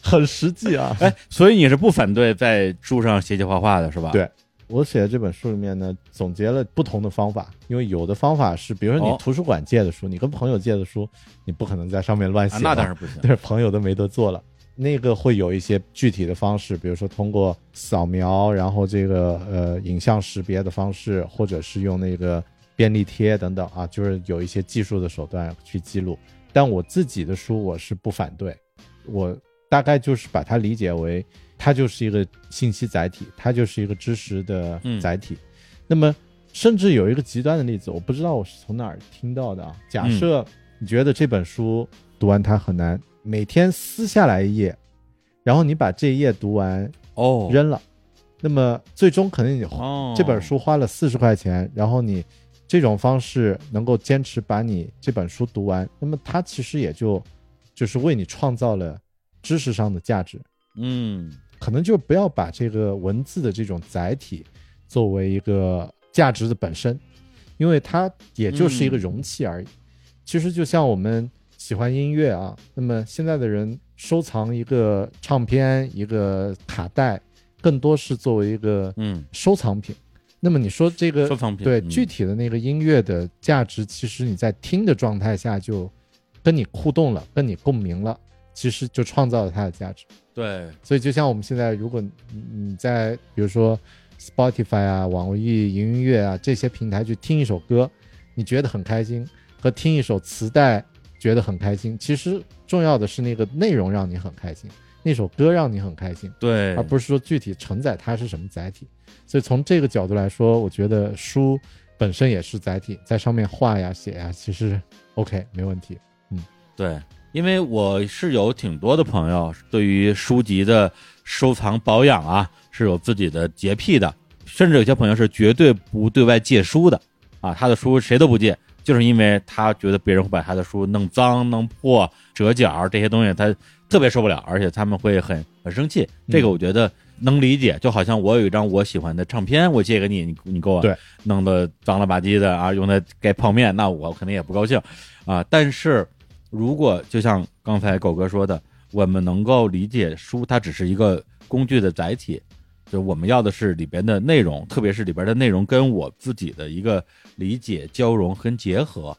很实际啊。哎，所以你是不反对在书上写写画画的是吧？对我写的这本书里面呢，总结了不同的方法，因为有的方法是，比如说你哦图书馆借的书，你跟朋友借的书，你不可能在上面乱写啊，那当然不行。但是，朋友都没得做了。那个会有一些具体的方式，比如说通过扫描，然后这个呃影像识别的方式，或者是用那个便利贴等等啊，就是有一些技术的手段去记录。但我自己的书我是不反对，我大概就是把它理解为，它就是一个信息载体，它就是一个知识的嗯载体。那么甚至有一个极端的例子，我不知道我是从哪儿听到的啊。假嗯设你觉得这本书读完它很难，每天撕下来一页，然后你把这一页读完哦，扔了，那么最终可能你哦这本书花了四十块钱，然后你这种方式能够坚持把你这本书读完，那么它其实也就就是为你创造了知识上的价值。嗯可能就不要把这个文字的这种载体作为一个价值的本身，因为它也就是一个容器而已。其实就像我们喜欢音乐啊，那么现在的人收藏一个唱片、一个卡带，更多是作为一个嗯，收藏品。那么你说这个收藏品对嗯具体的那个音乐的价值，其实你在听的状态下就跟你互动了，跟你共鸣了，其实就创造了它的价值。对，所以就像我们现在，如果你你在比如说 Spotify 啊、网易云音乐啊这些平台去听一首歌，你觉得很开心，和听一首磁带觉得很开心，其实重要的是那个内容让你很开心，那首歌让你很开心，对，而不是说具体承载它是什么载体。所以从这个角度来说，我觉得书本身也是载体，在上面画呀、写呀，其实 OK 没问题。嗯对，因为我是有挺多的朋友对于书籍的收藏保养啊是有自己的洁癖的，甚至有些朋友是绝对不对外借书的啊，他的书谁都不借，就是因为他觉得别人会把他的书弄脏、弄破、折角这些东西，他特别受不了，而且他们会很很生气。这个我觉得能理解，就好像我有一张我喜欢的唱片，我借给你，你你给我对弄得脏了吧唧的啊，用来盖泡面，那我肯定也不高兴啊。但是如果就像刚才狗哥说的，我们能够理解书它只是一个工具的载体，就我们要的是里边的内容，特别是里边的内容跟我自己的一个理解交融跟结合。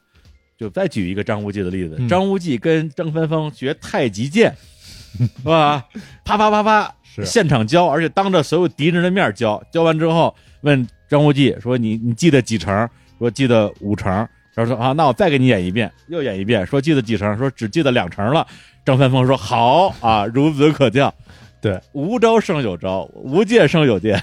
就再举一个张无忌的例子，嗯张无忌跟张三丰学太极剑，是吧？啪啪啪啪，是现场教，而且当着所有敌人的面教。教完之后，问张无忌说：“你你记得几成？”说记得五成。然后说啊，那我再给你演一遍，又演一遍，说记得几成？说只记得两成了。张三丰说好啊，孺子可教。对，无招胜有招，无戒胜有戒。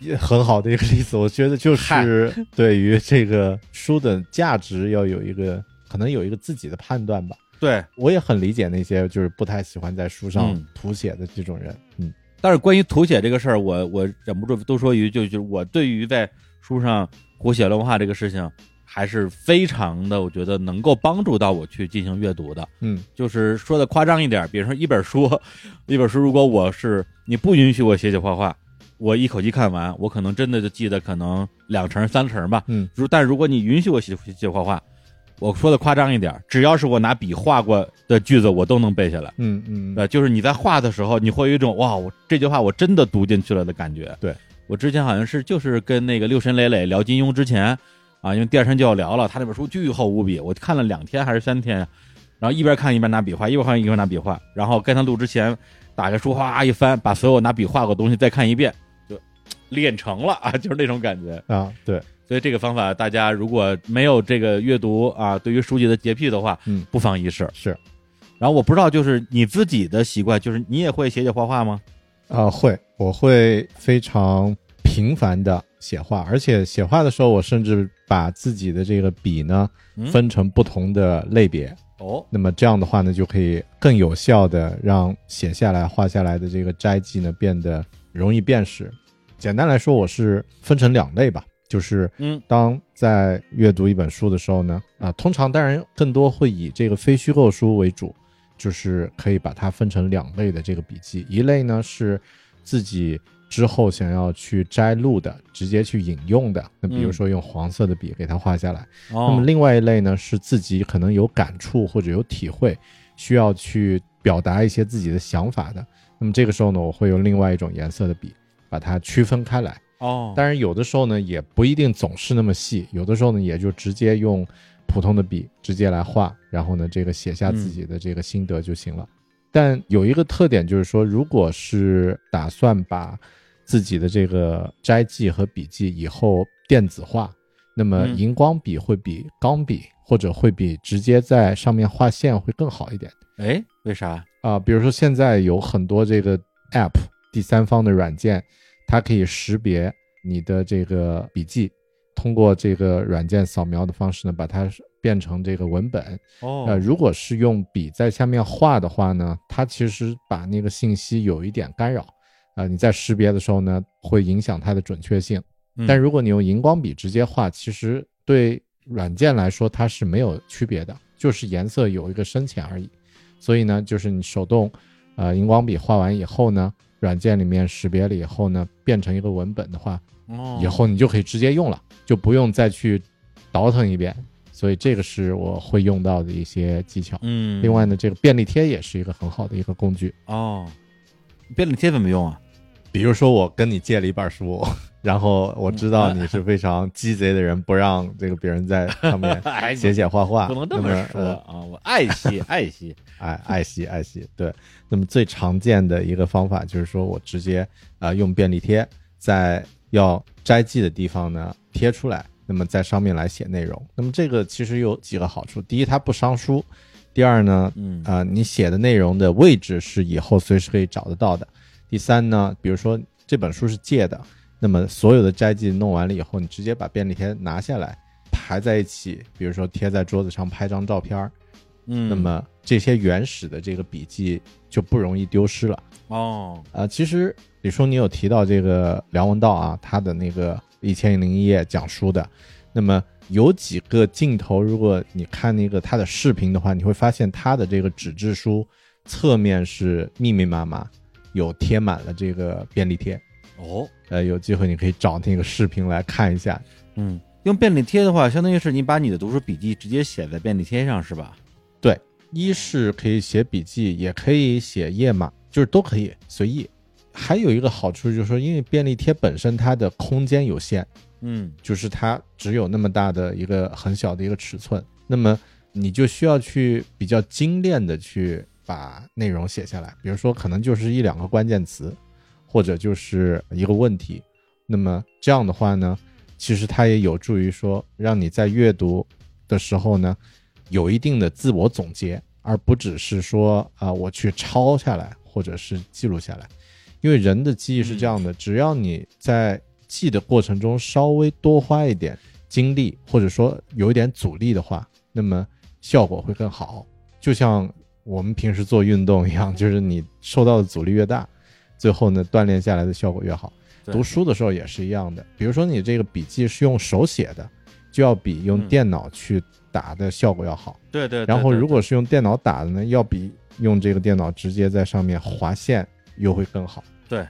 也很好的一个例子，我觉得就是对于这个书的价值要有一个可能有一个自己的判断吧。对，我也很理解那些就是不太喜欢在书上嗯涂写的这种人，嗯但是关于涂写这个事儿，我我忍不住多说一句，就就是我对于在书上胡写乱画这个事情，还是非常的，我觉得能够帮助到我去进行阅读的。嗯就是说的夸张一点，比如说一本书，一本书，如果我是你不允许我写写画画，我一口气看完，我可能真的就记得可能两成三成吧。嗯，如但如果你允许我写写写画画，我说的夸张一点，只要是我拿笔画过的句子，我都能背下来。嗯嗯，对，就是你在画的时候，你会有一种哇，我这句话我真的读进去了的感觉。对我之前好像是就是跟那个六神磊磊聊金庸之前啊，因为第二天就要聊了，他那本书巨厚无比，我看了两天还是三天，然后一边看一边拿笔画，一边看一边拿笔画，然后跟他录之前打开书哗一翻，把所有拿笔画过的东西再看一遍，就练成了啊，就是那种感觉。啊，对，所以这个方法，大家如果没有这个阅读啊，对于书籍的洁癖的话，嗯，不妨一试。是然后我不知道，就是你自己的习惯，就是你也会写写画画吗？啊，会，我会非常频繁的写画，而且写画的时候，我甚至把自己的这个笔呢嗯分成不同的类别。哦，那么这样的话呢，就可以更有效的让写下来、画下来的这个斋记呢变得容易辨识。简单来说，我是分成两类吧，就是嗯当在阅读一本书的时候呢，啊，通常当然更多会以这个非虚构书为主，就是可以把它分成两类的这个笔记，一类呢是自己之后想要去摘录的，直接去引用的，那比如嗯说用黄色的笔给它画下来。那哦么，另外一类呢，是自己可能有感触或者有体会，需要去表达一些自己的想法的。那么这个时候呢，我会用另外一种颜色的笔把它区分开来。哦，当然，有的时候呢，也不一定总是那么细，有的时候呢，也就直接用普通的笔直接来画，然后呢，这个写下自己的这个心得就行了。但有一个特点就是说，如果是打算把自己的这个摘记和笔记以后电子化，那么嗯荧光笔会比钢笔或者会比直接在上面画线会更好一点哎，为啥？啊、比如说现在有很多这个 App 第三方的软件，它可以识别你的这个笔记，通过这个软件扫描的方式呢，把它变成这个文本。哦，呃，如果是用笔在下面画的话呢，它其实把那个信息有一点干扰，啊、你在识别的时候呢，会影响它的准确性。嗯但如果你用荧光笔直接画，其实对软件来说它是没有区别的，就是颜色有一个深浅而已。所以呢，就是你手动，呃，荧光笔画完以后呢，软件里面识别了以后呢，变成一个文本的话，哦以后你就可以直接用了，就不用再去倒腾一遍。所以这个是我会用到的一些技巧。嗯，另外呢，这个便利贴也是一个很好的一个工具。哦，便利贴怎么用啊？比如说，我跟你借了一本书，然后我知道嗯你是非常鸡贼的人，不让这个别人在上面 哎写写画画，不能这那么说呃啊！我爱惜爱惜，爱 爱惜爱惜，对。那么最常见的一个方法就是说我直接啊、呃用便利贴在要摘记的地方呢贴出来，那么在上面来写内容。那么这个其实有几个好处：第一，它不伤书；第二呢，嗯啊、你写的内容的位置是以后随时可以找得到的。第三呢，比如说这本书是借的，那么所有的摘记弄完了以后，你直接把便利贴拿下来排在一起，比如说贴在桌子上拍张照片儿，嗯，那么这些原始的这个笔记就不容易丢失了。哦，啊，其实李叔你有提到这个梁文道啊，他的那个一千零一夜讲书的，那么有几个镜头，如果你看那个他的视频的话，你会发现他的这个纸质书侧面是密密麻麻，有贴满了这个便利贴。哦，呃，有机会你可以找那个视频来看一下。嗯，用便利贴的话，相当于是你把你的读书笔记直接写在便利贴上，是吧？对，一是可以写笔记，也可以写页码，就是都可以随意。还有一个好处就是说，因为便利贴本身它的空间有限，嗯就是它只有那么大的一个很小的一个尺寸，那么你就需要去比较精炼的去把内容写下来，比如说可能就是一两个关键词，或者就是一个问题，那么这样的话呢，其实它也有助于说让你在阅读的时候呢，有一定的自我总结，而不只是说啊、我去抄下来或者是记录下来，因为人的记忆是这样的，只要你在记的过程中稍微多花一点精力，或者说有一点阻力的话，那么效果会更好。就像我们平时做运动一样，就是你受到的阻力越大，最后呢锻炼下来的效果越好。读书的时候也是一样的，比如说你这个笔记是用手写的，就要比用嗯电脑去打的效果要好。对对。然后如果是用电脑打的呢，要比用这个电脑直接在上面划线又会更好。对，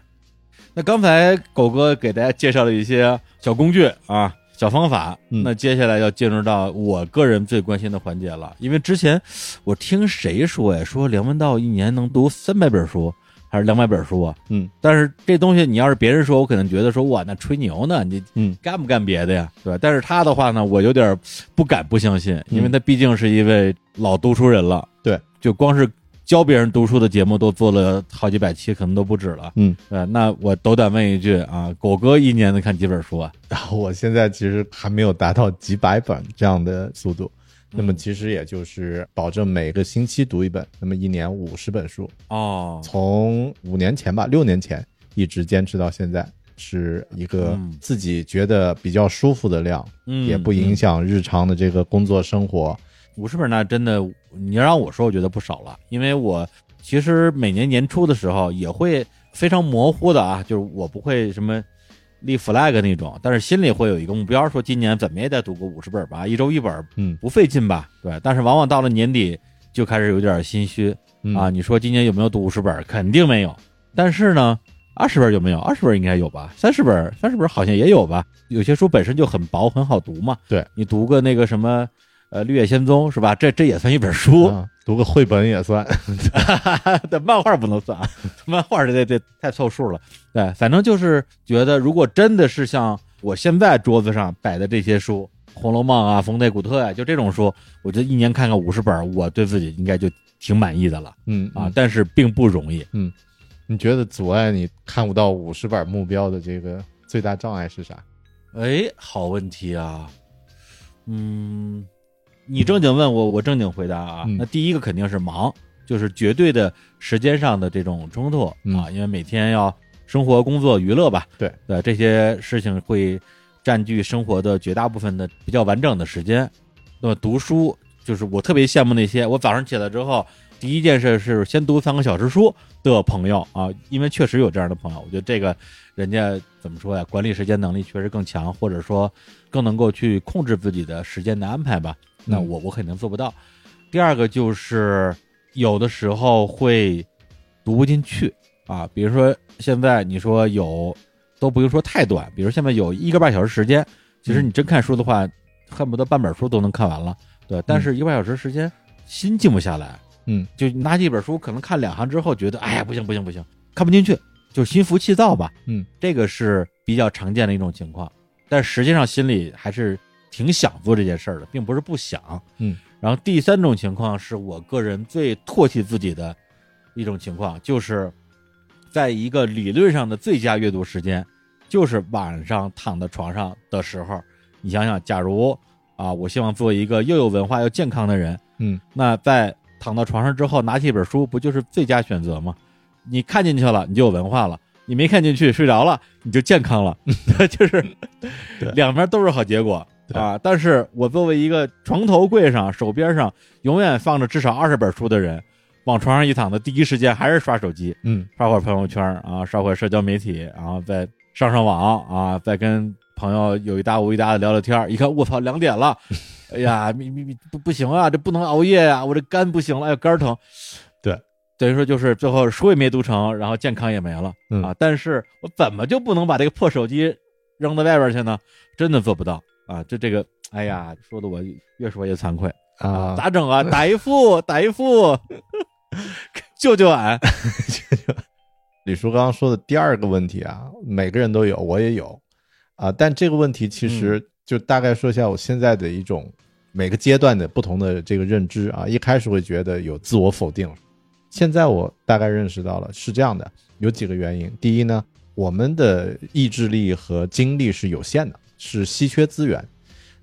那刚才狗哥给大家介绍了一些小工具啊、小方法，嗯那接下来要进入到我个人最关心的环节了。因为之前我听谁说呀，说梁文道一年能读三百本书，还是两百本书啊？嗯但是这东西你要是别人说，我可能觉得说哇，那吹牛呢，你嗯干不干别的呀？对吧？但是他的话呢，我有点不敢不相信，因为嗯他毕竟是一位老读书人了。对，就光是教别人读书的节目都做了好几百期，可能都不止了。嗯，呃，那我斗胆问一句啊，狗哥一年能看几本书啊？我现在其实还没有达到几百本这样的速度，那么嗯其实也就是保证每个星期读一本，那么一年五十本书，哦，从五年前吧，六年前一直坚持到现在。是一个嗯自己觉得比较舒服的量，嗯，也不影响日常的这个工作生活。五十本那真的，你让我说，我觉得不少了，因为我其实每年年初的时候也会非常模糊的啊，就是我不会什么立 flag 那种，但是心里会有一个目标，说今年怎么也得读个五十本吧，一周一本，嗯不费劲吧？对，但是往往到了年底就开始有点心虚嗯啊。你说今年有没有读五十本？肯定没有，但是呢。二十本有没有？二十本应该有吧，三十本，三十本好像也有吧。有些书本身就很薄，很好读嘛。对你读个那个什么，呃，《绿野仙踪》是吧？这这也算一本书。啊，读个绘本也算。对，漫画不能算啊，漫画这这这太凑数了。对，反正就是觉得，如果真的是像我现在桌子上摆的这些书，《红楼梦》啊、冯内古特呀、就这种书，我觉得一年看个五十本，我对自己应该就挺满意的了嗯啊。但是并不容易。嗯你觉得阻碍你看不到五十本目标的这个最大障碍是啥？哎，好问题啊。嗯，你正经问我，我正经回答啊。嗯那第一个肯定是忙，就是绝对的时间上的这种冲突啊，嗯因为每天要生活、工作、娱乐吧，对对，这些事情会占据生活的绝大部分的比较完整的时间。那么读书，就是我特别羡慕那些我早上起来之后第一件事是先读三个小时书的朋友啊，因为确实有这样的朋友，我觉得这个人家怎么说呀，管理时间能力确实更强，或者说更能够去控制自己的时间的安排吧。那嗯。我我肯定做不到。第二个就是有的时候会读不进去啊，比如说现在你说有都不用说太短，比如现在有一个半小时时间，其实你真看书的话，恨不得半本书都能看完了，对。但是一个半小时时间，心静不下来，嗯，就拿起一本书，可能看两行之后，觉得哎呀不行不行不行，看不进去，就心浮气躁吧，嗯，这个是比较常见的一种情况，但实际上心里还是挺想做这件事儿的，并不是不想，嗯。然后第三种情况是我个人最唾弃自己的一种情况，就是在一个理论上的最佳阅读时间，就是晚上躺在床上的时候。你想想，假如啊，我希望做一个又有文化又健康的人，嗯，那在躺到床上之后，拿起一本书，不就是最佳选择吗？你看进去了，你就有文化了；你没看进去，睡着了，你就健康了。就是两边都是好结果对啊。但是我作为一个床头柜上、手边上永远放着至少二十本书的人，往床上一躺的第一时间还是刷手机，嗯刷会儿朋友圈啊，刷会儿社交媒体，然后再上上网啊，再跟朋友有一搭无一搭的聊聊天儿。一看，我操，两点了，哎呀，咪咪咪不不行啊，这不能熬夜呀、我这肝不行了，哎呦，肝疼。对，等于说就是最后书也没读成，然后健康也没了、嗯啊。但是我怎么就不能把这个破手机扔到外边去呢？真的做不到啊！这这个，哎呀，说的我越说越惭愧。啊，咋整啊？打一副，打一副，救救俺！李叔刚刚说的第二个问题啊，每个人都有，我也有啊。但这个问题其实就大概说一下我现在的一种每个阶段的不同的这个认知啊。一开始会觉得有自我否定，现在我大概认识到了是这样的，有几个原因。第一呢，我们的意志力和精力是有限的，是稀缺资源。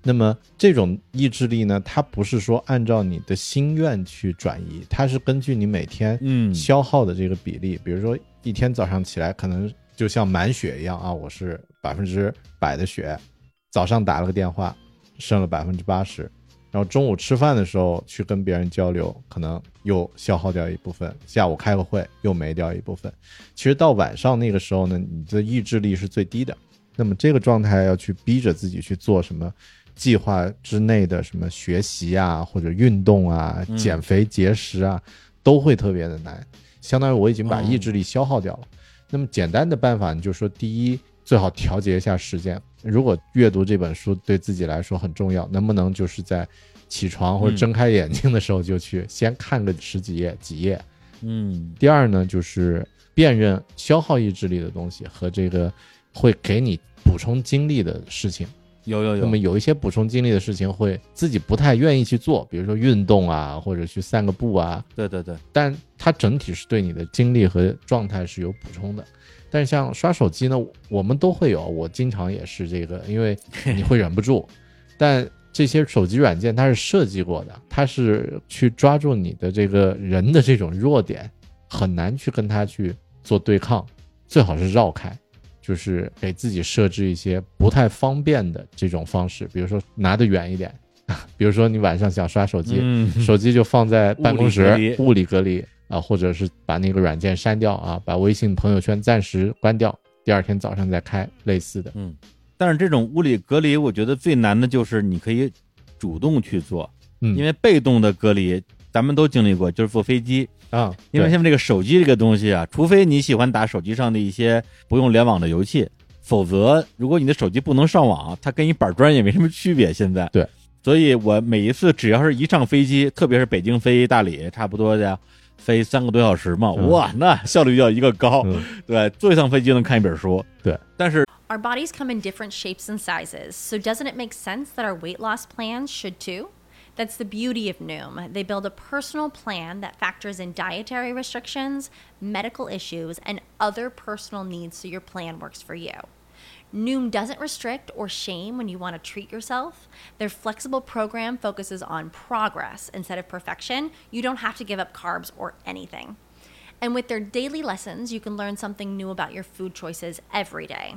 那么这种意志力呢，它不是说按照你的心愿去转移，它是根据你每天嗯消耗的这个比例，比如说一天早上起来，可能就像满血一样啊，我是百分之百的血，早上打了个电话，剩了百分之八十，然后中午吃饭的时候去跟别人交流，可能又消耗掉一部分，下午开个会又没掉一部分。其实到晚上那个时候呢，你的意志力是最低的，那么这个状态要去逼着自己去做什么？计划之内的什么学习啊，或者运动啊、嗯减肥节食啊，都会特别的难。相当于我已经把哦意志力消耗掉了。那么简单的办法，你就说第一，最好调节一下时间。如果阅读这本书对自己来说很重要，能不能就是在起床或者嗯睁开眼睛的时候就去先看个十几页、几页？嗯第二呢，就是辨认消耗意志力的东西和这个会给你补充精力的事情。有有有那么，有一些补充精力的事情会自己不太愿意去做，比如说运动啊，或者去散个步啊，对对对，但它整体是对你的精力和状态是有补充的。但是像刷手机呢，我们都会有，我经常也是这个，因为你会忍不住。但这些手机软件它是设计过的，它是去抓住你的这个人的这种弱点，很难去跟它去做对抗，最好是绕开。就是给自己设置一些不太方便的这种方式，比如说拿得远一点，比如说你晚上想刷手机，嗯，手机就放在 办公室物理隔离啊，或者是把那个软件删掉啊，把微信朋友圈暂时关掉，第二天早上再开，类似的。嗯但是这种物理隔离，我觉得最难的就是你可以主动去做，嗯，因为被动的隔离咱们都经历过，就是坐飞机，啊，因为对现在这个手机这个东西啊，除非你喜欢打手机上的一些不用联网的游戏，否则如果你的手机不能上网，它跟一板砖也没什么区别。现在对，所以我每一次只要是一上飞机，特别是北京飞大理，差不多的飞三个多小时嘛，嗯哇，那效率要一个高。嗯对，坐一趟飞机就能看一本书。对，但是 Our bodies come in different shapes and sizes, so doesn't it make sense that our weight loss plans should too? That's the beauty of Noom. They build a personal plan that factors in dietary restrictions, medical issues, and other personal needs so your plan works for you. Noom doesn't restrict or shame when you want to treat yourself. Their flexible program focuses on progress instead of perfection. You don't have to give up carbs or anything. And with their daily lessons, you can learn something new about your food choices every day.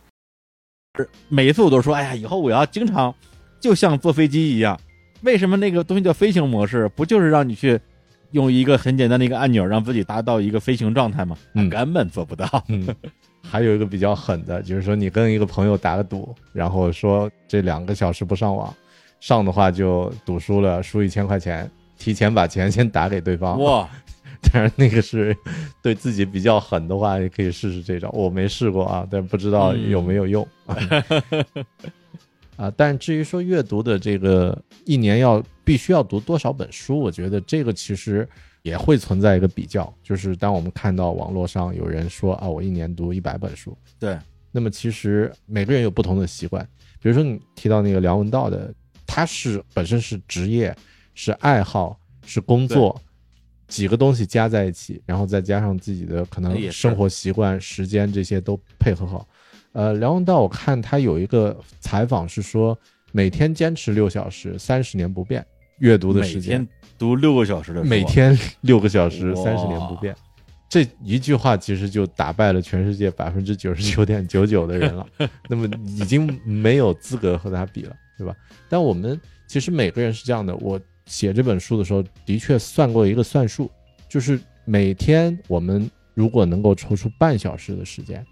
每一次我都说，哎呀，以后我要经常就像坐飞机一样。为什么那个东西叫飞行模式？不就是让你去用一个很简单的一个按钮，让自己达到一个飞行状态吗？嗯根本做不到。嗯，还有一个比较狠的，就是说你跟一个朋友打个赌，然后说这两个小时不上网，上的话就赌输了，输一千块钱，提前把钱先打给对方。哇，当然那个是对自己比较狠的话，也可以试试这招。我没试过啊，但不知道有没有用。啊，但至于说阅读的这个一年要必须要读多少本书，我觉得这个其实也会存在一个比较，就是当我们看到网络上有人说啊，我一年读一百本书，对，那么其实每个人有不同的习惯。比如说你提到那个梁文道的，他是本身是职业、是爱好、是工作，几个东西加在一起，然后再加上自己的可能生活习惯、时间这些都配合好。呃，梁文道我看他有一个采访是说，每天坚持六小时，三十年不变，阅读的时间每天读六个小时的书，每天六个小时，三十年不变。这一句话其实就打败了全世界百分之九十九点九九的人了，那么已经没有资格和他比了，对吧？但我们其实每个人是这样的，我写这本书的时候的确算过一个算术，就是每天我们如果能够抽出半小时的时间，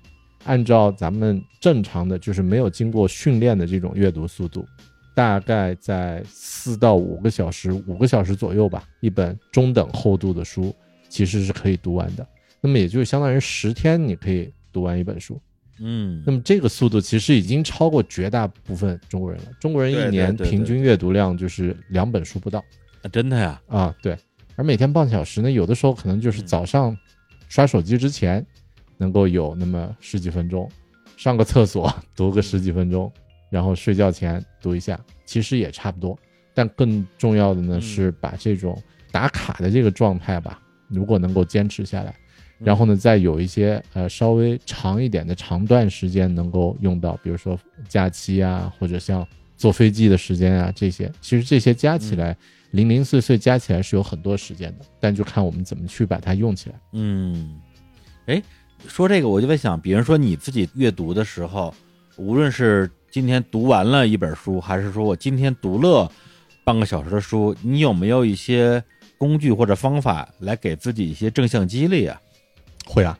按照咱们正常的，就是没有经过训练的这种阅读速度，大概在四到五个小时，五个小时左右吧，一本中等厚度的书其实是可以读完的。那么也就是相当于十天你可以读完一本书。嗯那么这个速度其实已经超过绝大部分中国人了。中国人一年平均阅读量就是两本书不到啊真的呀，啊，对。而每天半小时呢，有的时候可能就是嗯早上刷手机之前能够有那么十几分钟，上个厕所读个十几分钟，然后睡觉前读一下，其实也差不多。但更重要的呢嗯是把这种打卡的这个状态吧，如果能够坚持下来，然后呢，再有一些呃稍微长一点的长段时间能够用到，比如说假期啊，或者像坐飞机的时间啊这些，其实这些加起来零零碎碎加起来是有很多时间的，但就看我们怎么去把它用起来。嗯，哎，说这个我就在想，比如说你自己阅读的时候，无论是今天读完了一本书，还是说我今天读了半个小时的书，你有没有一些工具或者方法来给自己一些正向激励啊？会啊，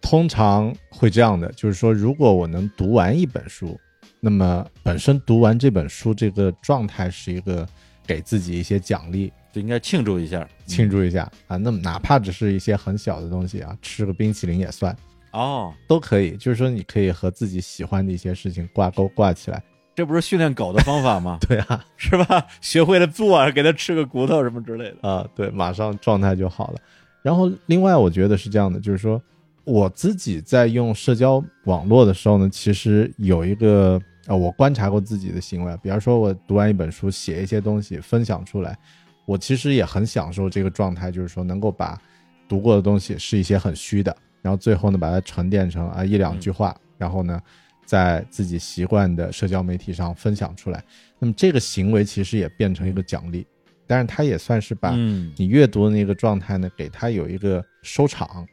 通常会这样的，就是说，如果我能读完一本书，那么本身读完这本书这个状态是一个给自己一些奖励，就应该庆祝一下，庆祝一下啊。那么哪怕只是一些很小的东西啊，吃个冰淇淋也算，哦，都可以。就是说，你可以和自己喜欢的一些事情挂钩挂起来。这不是训练狗的方法吗？对啊，是吧？学会了做，啊给它吃个骨头什么之类的。啊，对，马上状态就好了。然后另外，我觉得是这样的，就是说，我自己在用社交网络的时候呢，其实有一个呃，我观察过自己的行为，比方说，我读完一本书，写一些东西分享出来，我其实也很享受这个状态，就是说能够把读过的东西是一些很虚的，然后最后呢把它沉淀成啊一两句话，然后呢在自己习惯的社交媒体上分享出来。那么这个行为其实也变成一个奖励，但是它也算是把嗯你阅读的那个状态呢，给它有一个收场，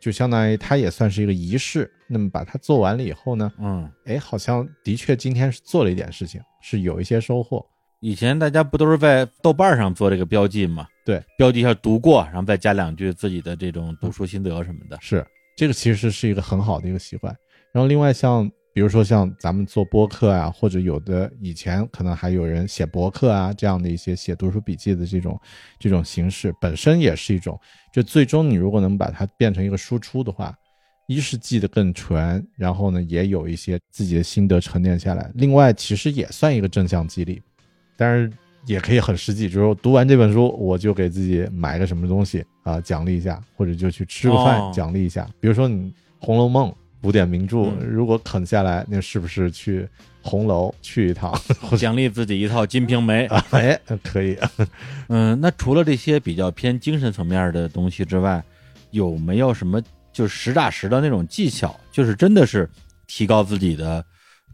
就相当于它也算是一个仪式。那么把它做完了以后呢，嗯，哎，好像的确今天是做了一点事情，是有一些收获。以前大家不都是在豆瓣上做这个标记吗？对，标记一下读过，然后再加两句自己的这种读书心得什么的。是这个其实是一个很好的一个习惯。然后另外像比如说像咱们做播客啊，或者有的以前可能还有人写博客啊这样的一些写读书笔记的这种这种形式，本身也是一种，就最终你如果能把它变成一个输出的话，一是记得更全，然后呢也有一些自己的心得沉淀下来，另外其实也算一个正向激励，但是。也可以很实际，就是读完这本书，我就给自己买个什么东西啊，奖励一下，或者就去吃个饭奖励一下。比如说你《红楼梦》古典名著，嗯如果啃下来，那是不是去红楼去一趟？奖励自己一套《金瓶梅》啊，哎，可以。嗯，那除了这些比较偏精神层面的东西之外，有没有什么就是实打实的那种技巧，就是真的是提高自己的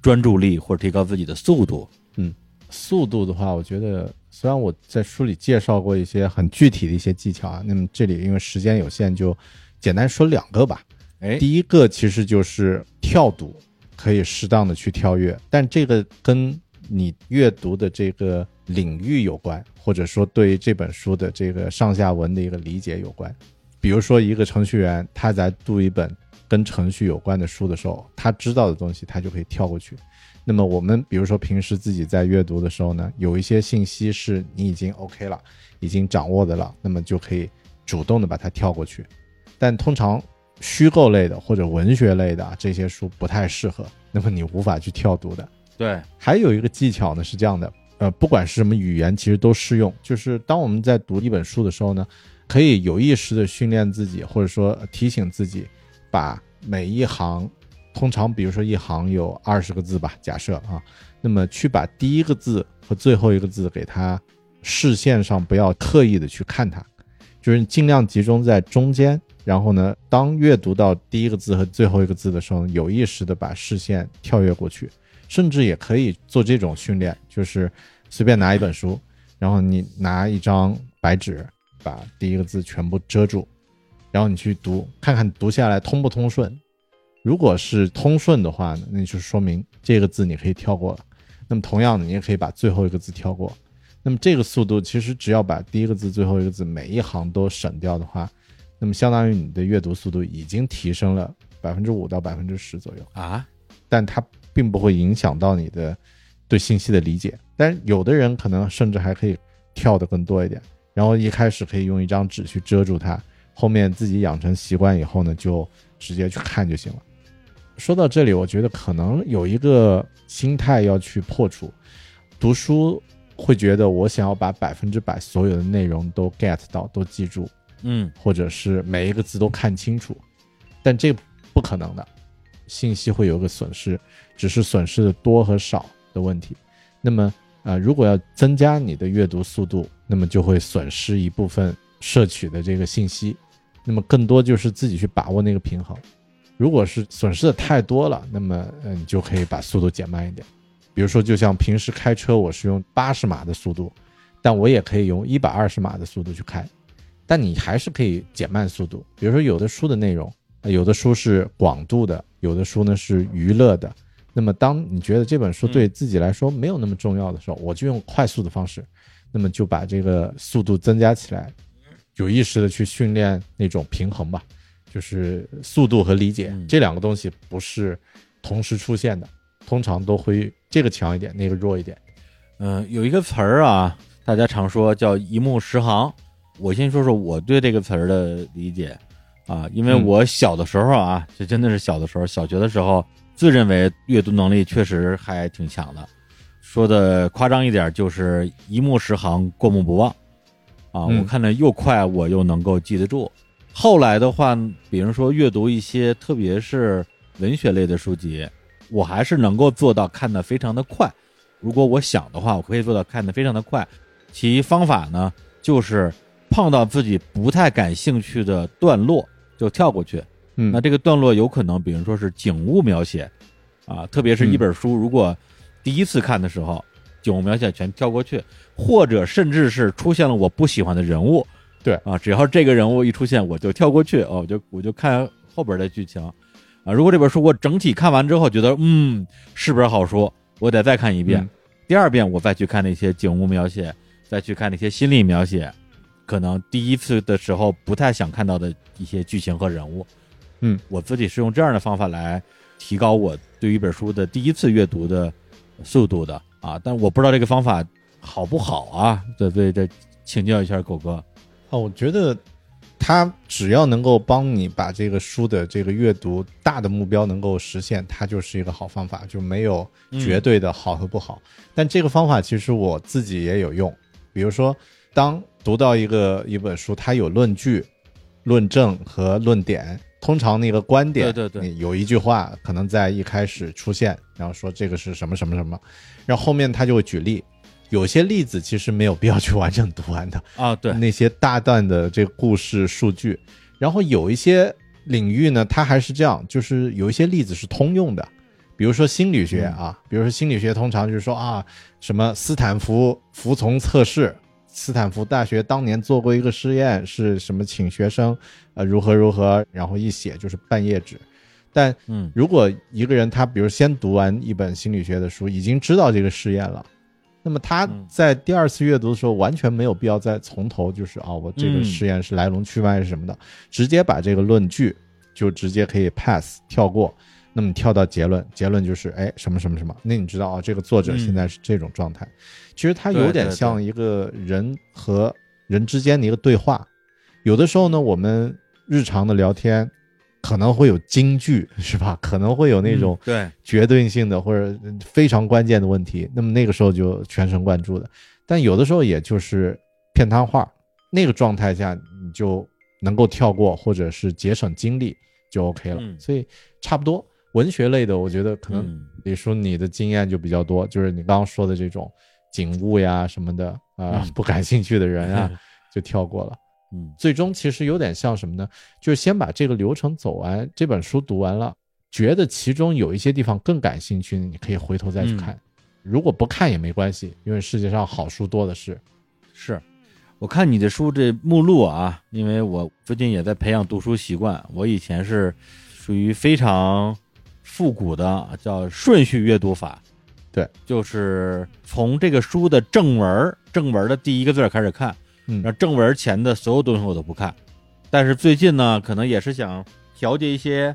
专注力或者提高自己的速度？嗯速度的话，我觉得虽然我在书里介绍过一些很具体的一些技巧啊，那么这里因为时间有限，就简单说两个吧。哎，第一个其实就是跳读，可以适当的去跳跃，但这个跟你阅读的这个领域有关，或者说对于这本书的这个上下文的一个理解有关。比如说，一个程序员他在读一本跟程序有关的书的时候，他知道的东西他就可以跳过去。那么我们比如说平时自己在阅读的时候呢，有一些信息是你已经 OK 了，已经掌握的了，那么就可以主动的把它跳过去。但通常虚构类的或者文学类的啊这些书不太适合，那么你无法去跳读的。对，还有一个技巧呢是这样的，呃，不管是什么语言，其实都适用。就是当我们在读一本书的时候呢，可以有意识的训练自己，或者说呃提醒自己，把每一行，通常比如说一行有二十个字吧，假设啊，那么去把第一个字和最后一个字给它视线上不要刻意的去看它，就是你尽量集中在中间。然后呢，当阅读到第一个字和最后一个字的时候，有意识的把视线跳跃过去。甚至也可以做这种训练，就是随便拿一本书，然后你拿一张白纸，把第一个字全部遮住，然后你去读，看看读下来通不通顺。如果是通顺的话呢，那就说明这个字你可以跳过了。那么同样的，你也可以把最后一个字跳过。那么这个速度其实只要把第一个字、最后一个字每一行都省掉的话，那么相当于你的阅读速度已经提升了百分之五到百分之十左右。啊，但它并不会影响到你的对信息的理解。但是有的人可能甚至还可以跳得更多一点，然后一开始可以用一张纸去遮住它，后面自己养成习惯以后呢，就直接去看就行了。说到这里，我觉得可能有一个心态要去破除，读书会觉得我想要把百分之百所有的内容都 get 到，都记住，嗯，或者是每一个字都看清楚，但这不可能的，信息会有个损失，只是损失的多和少的问题。那么，呃，如果要增加你的阅读速度，那么就会损失一部分摄取的这个信息，那么更多就是自己去把握那个平衡。如果是损失的太多了，那么，嗯、你就可以把速度减慢一点。比如说，就像平时开车，我是用八十码的速度，但我也可以用一百二十码的速度去开。但你还是可以减慢速度。比如说，有的书的内容，呃有的书是广度的，有的书呢是娱乐的。那么，当你觉得这本书对自己来说没有那么重要的时候，我就用快速的方式，那么就把这个速度增加起来，有意识的去训练那种平衡吧，就是速度和理解嗯这两个东西不是同时出现的，通常都会这个强一点，那个弱一点。嗯、有一个词儿啊，大家常说叫一目十行。我先说说我对这个词儿的理解啊，因为嗯我小的时候啊，这真的是小的时候，小学的时候，自认为阅读能力确实还挺强的。说的夸张一点，就是一目十行，过目不忘啊。嗯我看的又快，我又能够记得住。后来的话，比如说阅读一些特别是文学类的书籍，我还是能够做到看得非常的快。如果我想的话，我可以做到看得非常的快。其方法呢，就是碰到自己不太感兴趣的段落就跳过去。嗯。那这个段落有可能，比如说是景物描写，啊，特别是一本书，如果第一次看的时候，景物描写全跳过去，或者甚至是出现了我不喜欢的人物，对。啊，只要这个人物一出现，我就跳过去，哦，我就我就看后边的剧情，啊，如果这本书我整体看完之后觉得，嗯，是本好书，我得再看一遍，嗯。第二遍我再去看那些景物描写，再去看那些心理描写，可能第一次的时候不太想看到的一些剧情和人物，嗯，我自己是用这样的方法来提高我对于一本书的第一次阅读的速度的啊，但我不知道这个方法好不好啊，对对对，请教一下狗哥，哦，我觉得他只要能够帮你把这个书的这个阅读大的目标能够实现，它就是一个好方法，就没有绝对的好和不好。但这个方法其实我自己也有用，比如说当读到一个一本书，它有论据、论证和论点。通常那个观点，对对对。有一句话可能在一开始出现，然后说这个是什么什么什么，然后后面他就会举例。有些例子其实没有必要去完整读完的，啊，对，那些大段的这个故事数据，然后有一些领域呢，它还是这样，就是有一些例子是通用的，比如说心理学啊，比如说心理学通常就是说啊，什么斯坦福服从测试，斯坦福大学当年做过一个实验，是什么请学生呃如何如何，然后一写就是半页纸。但嗯如果一个人他比如先读完一本心理学的书，已经知道这个实验了，那么他嗯在第二次阅读的时候，完全没有必要再从头就是啊、我这个嗯实验是来龙去脉是什么的，直接把这个论据就直接可以 pass 跳过。那么你跳到结论，结论就是哎什么什么什么，那你知道啊，这个作者嗯现在是这种状态。其实它有点像一个人和人之间的一个对话。有的时候呢，我们日常的聊天可能会有金句，是吧？可能会有那种嗯对，绝对性的或者非常关键的问题，那么那个时候就全神贯注的。但有的时候也就是片汤话，那个状态下你就能够跳过，或者是节省精力就 OK 了。嗯所以差不多文学类的，我觉得可能嗯李叔你的经验就比较多，就是你刚刚说的这种景物呀什么的啊、嗯不感兴趣的人啊 就跳过了。嗯最终其实有点像什么呢？就是先把这个流程走完，这本书读完了，觉得其中有一些地方更感兴趣，你可以回头再去看。如果不看也没关系，因为世界上好书多的是。是，我看你的书这目录啊，因为我最近也在培养读书习惯。我以前是属于非常复古的，叫顺序阅读法。对，就是从这个书的正文正文的第一个字开始看，嗯然后正文前的所有东西我都不看。但是最近呢，可能也是想调节一些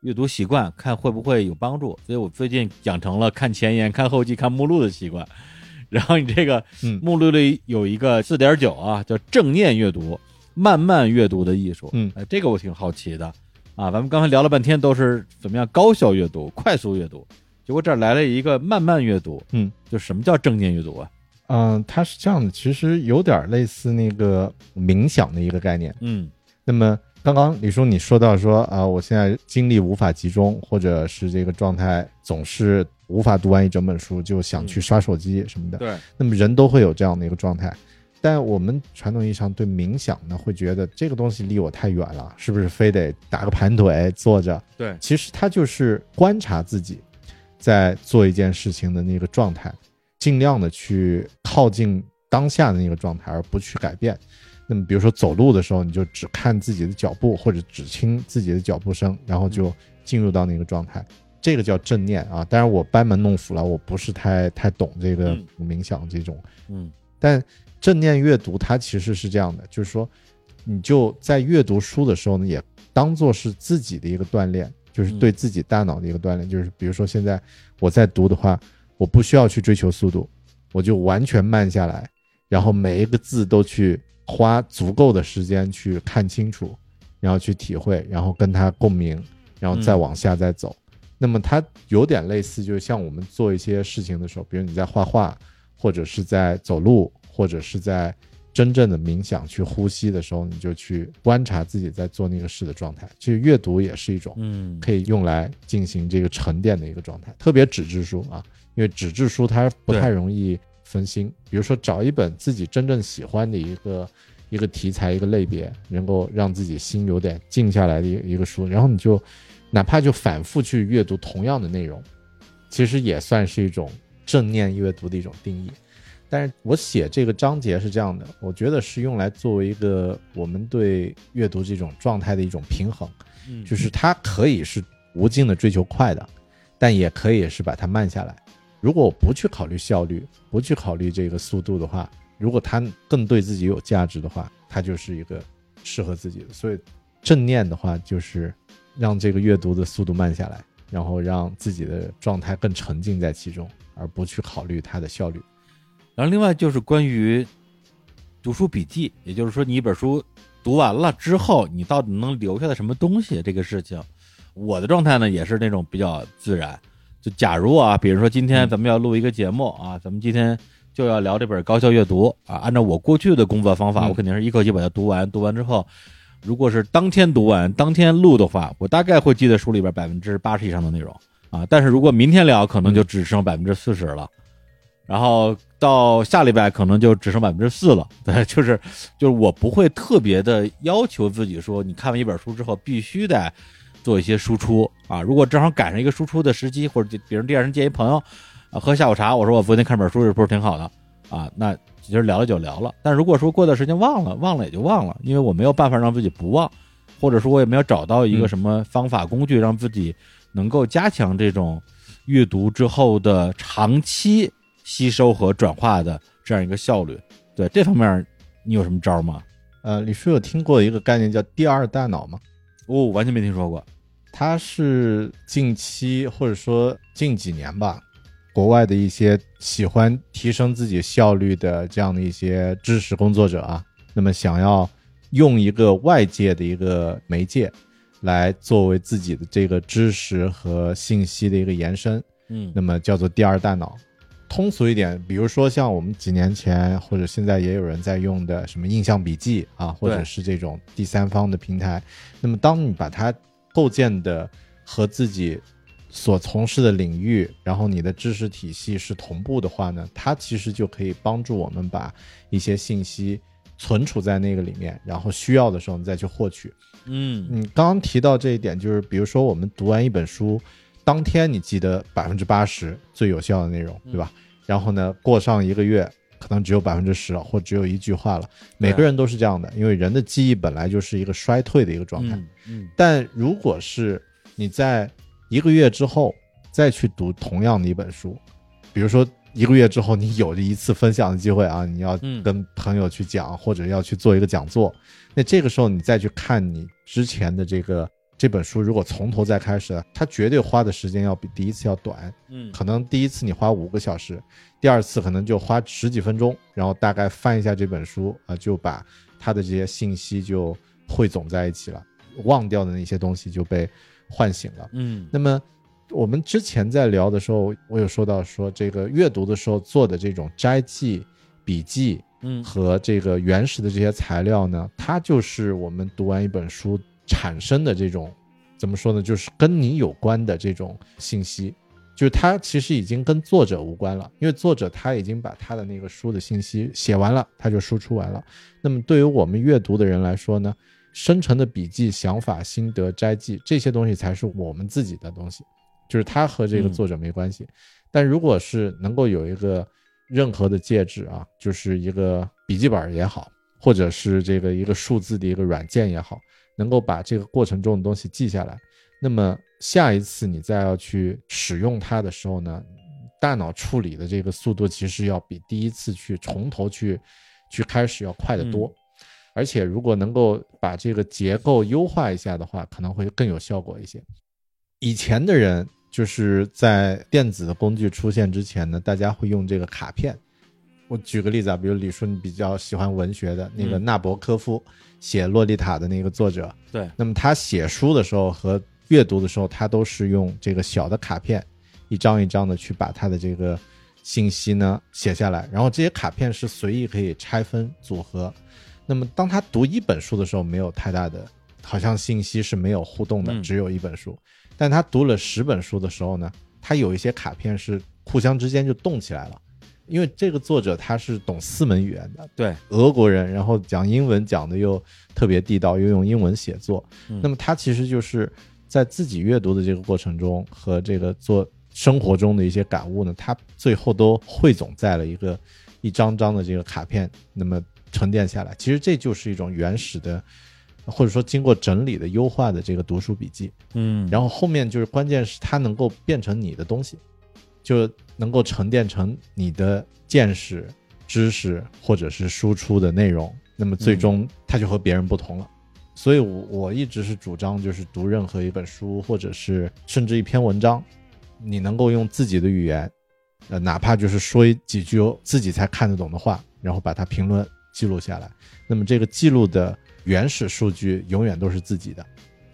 阅读习惯，看会不会有帮助。所以我最近养成了看前言、看后记、看目录的习惯。然后你这个嗯目录里有一个四点九啊，叫正念阅读，慢慢阅读的艺术。嗯哎，这个我挺好奇的啊。咱们刚才聊了半天都是怎么样高效阅读、快速阅读，结果这儿来了一个慢慢阅读。嗯，就什么叫正念阅读啊？嗯、它是这样的，其实有点类似那个冥想的一个概念。嗯那么刚刚李叔你说到说啊、我现在精力无法集中，或者是这个状态总是无法读完一整本书，就想去刷手机什么的。对，那么人都会有这样的一个状态，但我们传统意义上对冥想呢，会觉得这个东西离我太远了，是不是非得打个盘腿坐着？对，其实它就是观察自己在做一件事情的那个状态，尽量的去靠近当下的那个状态，而不去改变。那么，比如说走路的时候，你就只看自己的脚步，或者只听自己的脚步声，然后就进入到那个状态。这个叫正念啊。当然，我班门弄斧了，我不是太太懂这个嗯冥想这种。嗯但正念阅读它其实是这样的，就是说，你就在阅读书的时候呢，也当做是自己的一个锻炼，就是对自己大脑的一个锻炼。就是比如说现在我在读的话，我不需要去追求速度，我就完全慢下来，然后每一个字都去花足够的时间去看清楚，然后去体会，然后跟它共鸣，然后再往下再走。那么它有点类似，就是像我们做一些事情的时候，比如你在画画，或者是在走路，或者是在真正的冥想、去呼吸的时候，你就去观察自己在做那个事的状态。其实阅读也是一种嗯可以用来进行这个沉淀的一个状态，特别纸质书啊，因为纸质书它不太容易分心。比如说找一本自己真正喜欢的一个一个题材、一个类别，能够让自己心有点静下来的一个一个书，然后你就哪怕就反复去阅读同样的内容，其实也算是一种正念阅读的一种定义。但是我写这个章节是这样的，我觉得是用来作为一个我们对阅读这种状态的一种平衡。嗯就是它可以是无尽的追求快的，但也可以是把它慢下来。如果我不去考虑效率，不去考虑这个速度的话，如果它更对自己有价值的话，它就是一个适合自己的。所以正念的话，就是让这个阅读的速度慢下来，然后让自己的状态更沉浸在其中，而不去考虑它的效率。然后另外就是关于读书笔记，也就是说你一本书读完了之后，你到底能留下的什么东西这个事情，我的状态呢也是那种比较自然。就假如啊，比如说今天咱们要录一个节目啊，咱们今天就要聊这本高效阅读啊，按照我过去的工作方法，嗯我肯定是一口气把它读完，读完之后。如果是当天读完、当天录的话，我大概会记得书里边百分之八十以上的内容啊。但是如果明天聊，可能就只剩百分之四十了。然后到下礼拜可能就只剩百分之四了。对，就是就是我不会特别的要求自己说，你看完一本书之后必须得做一些输出啊。如果正好赶上一个输出的时机，或者比如第二天见一朋友啊喝下午茶，我说我昨天看本书，这不是挺好的啊？那其实聊了就聊了。但如果说过段时间忘了，忘了也就忘了，因为我没有办法让自己不忘，或者说我也没有找到一个嗯什么方法工具让自己能够加强这种阅读之后的长期吸收和转化的这样一个效率。对这方面，你有什么招吗？呃，李叔有听过一个概念叫“第二大脑”吗？哦，完全没听说过。它是近期或者说近几年吧，国外的一些喜欢提升自己效率的这样的一些知识工作者啊，那么想要用一个外界的一个媒介来作为自己的这个知识和信息的一个延伸，嗯那么叫做第二大脑。通俗一点，比如说像我们几年前或者现在也有人在用的什么印象笔记啊，或者是这种第三方的平台，那么当你把它构建的和自己所从事的领域，然后你的知识体系是同步的话呢，它其实就可以帮助我们把一些信息存储在那个里面，然后需要的时候你再去获取。嗯你刚刚提到这一点，就是比如说我们读完一本书，当天你记得百分之八十最有效的内容，对吧？然后呢，过上一个月，可能只有百分之十了，或只有一句话了。每个人都是这样的，因为人的记忆本来就是一个衰退的一个状态。嗯嗯但如果是你在一个月之后再去读同样的一本书，比如说一个月之后你有了一次分享的机会啊，你要嗯跟朋友去讲，或者要去做一个讲座，那这个时候你再去看你之前的这个这本书，如果从头再开始，它绝对花的时间要比第一次要短。嗯可能第一次你花五个小时，第二次可能就花十几分钟，然后大概翻一下这本书啊、就把它的这些信息就汇总在一起了，忘掉的那些东西就被唤醒了。嗯那么我们之前在聊的时候，我有说到说这个阅读的时候做的这种摘记、笔记嗯和这个原始的这些材料呢，它就是我们读完一本书产生的这种怎么说呢，就是跟你有关的这种信息。就是它其实已经跟作者无关了，因为作者他已经把他的那个书的信息写完了，他就输出完了。那么对于我们阅读的人来说呢，生成的笔记、想法、心得、摘记这些东西才是我们自己的东西，就是它和这个嗯作者没关系。但如果是能够有一个任何的介质啊，就是一个笔记本也好，或者是这个一个数字的一个软件也好，能够把这个过程中的东西记下来，那么下一次你再要去使用它的时候呢，大脑处理的这个速度其实要比第一次去从头去去开始要快得多。而且如果能够把这个结构优化一下的话，可能会更有效果一些。以前的人就是在电子的工具出现之前呢，大家会用这个卡片。我举个例子啊，比如李叔，你比较喜欢文学的那个嗯纳博科夫写《洛丽塔》的那个作者，对，那么他写书的时候和阅读的时候，他都是用这个小的卡片，一张一张的去把他的这个信息呢写下来，然后这些卡片是随意可以拆分组合。那么当他读一本书的时候，没有太大的，好像信息是没有互动的，嗯只有一本书。但他读了十本书的时候呢，他有一些卡片是互相之间就动起来了，因为这个作者他是懂四门语言的，对，俄国人，然后讲英文讲的又特别地道，又用英文写作。嗯那么他其实就是在自己阅读的这个过程中和这个做生活中的一些感悟呢，他最后都汇总在了一个一张张的这个卡片，那么沉淀下来。其实这就是一种原始的，或者说经过整理的优化的这个读书笔记。嗯，然后后面就是关键是它能够变成你的东西，就能够沉淀成你的见识、知识或者是输出的内容。那么最终它就和别人不同了。所以我，我一直是主张，就是读任何一本书，或者是甚至一篇文章，你能够用自己的语言，呃，哪怕就是说一几句自己才看得懂的话，然后把它评论记录下来。那么这个记录的原始数据永远都是自己的，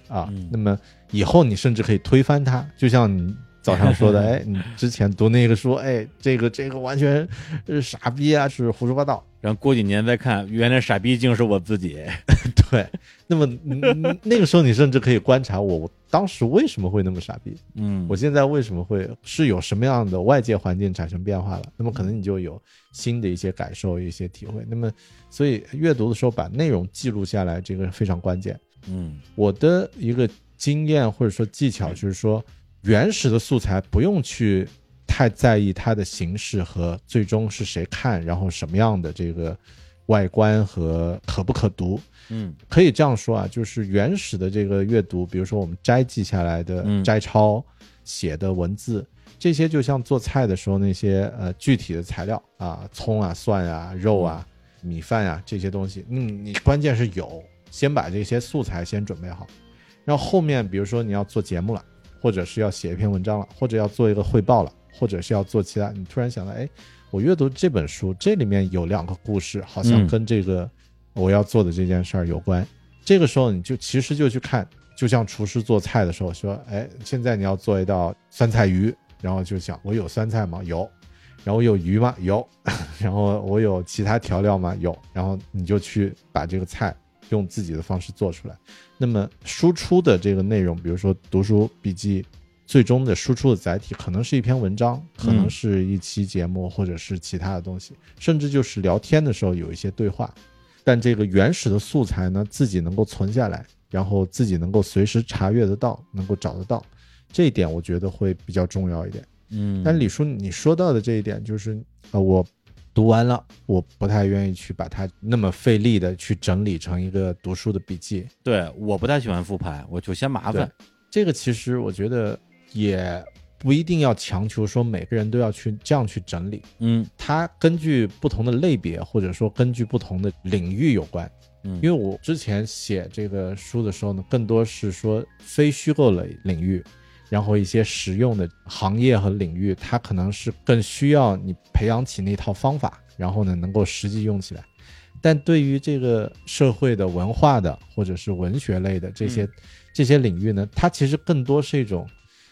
啊，嗯那么以后你甚至可以推翻它，就像你早上说的，哎，你之前读那个书，哎，这个这个完全是傻逼啊，是胡说八道。然后过几年再看，原来傻逼竟是我自己。对，那么嗯 那个时候你甚至可以观察我，我当时为什么会那么傻逼，嗯，我现在为什么会是有什么样的外界环境产生变化了？那么可能你就有新的一些感受、一些体会。那么，所以阅读的时候把内容记录下来，这个非常关键。嗯我的一个经验或者说技巧就是说，原始的素材不用去太在意它的形式和最终是谁看，然后什么样的这个外观和可不可读。嗯。可以这样说啊，就是原始的这个阅读，比如说我们摘记下来的嗯。摘抄、写的文字，这些就像做菜的时候那些呃具体的材料啊，葱啊、蒜啊、肉啊、米饭啊这些东西，嗯，你关键是有，先把这些素材先准备好，然后后面比如说你要做节目了，或者是要写一篇文章了，或者要做一个汇报了，或者是要做其他，你突然想到，哎，我阅读这本书，这里面有两个故事，好像嗯跟这个我要做的这件事儿有关。这个时候你就其实就去看，就像厨师做菜的时候说，哎，现在你要做一道酸菜鱼，然后就想我有酸菜吗？有。然后我有鱼吗？有。然后我有其他调料吗？有。然后你就去把这个菜用自己的方式做出来。那么输出的这个内容，比如说读书笔记，最终的输出的载体可能是一篇文章，可能是一期节目，或者是其他的东西，甚至就是聊天的时候有一些对话。但这个原始的素材呢，自己能够存下来，然后自己能够随时查阅得到，能够找得到，这一点我觉得会比较重要一点。嗯，但李叔你说到的这一点，就是呃，我读完了，我不太愿意去把它那么费力的去整理成一个读书的笔记。对，我不太喜欢复盘，我就嫌麻烦。这个其实我觉得也不一定要强求说每个人都要去这样去整理，嗯它根据不同的类别或者说根据不同的领域有关。嗯，因为我之前写这个书的时候呢，更多是说非虚构类领域，然后一些实用的行业和领域，它可能是更需要你培养起那套方法，然后呢能够实际用起来。但对于这个社会的文化的或者是文学类的这些、嗯这些领域呢，它其实更多是一种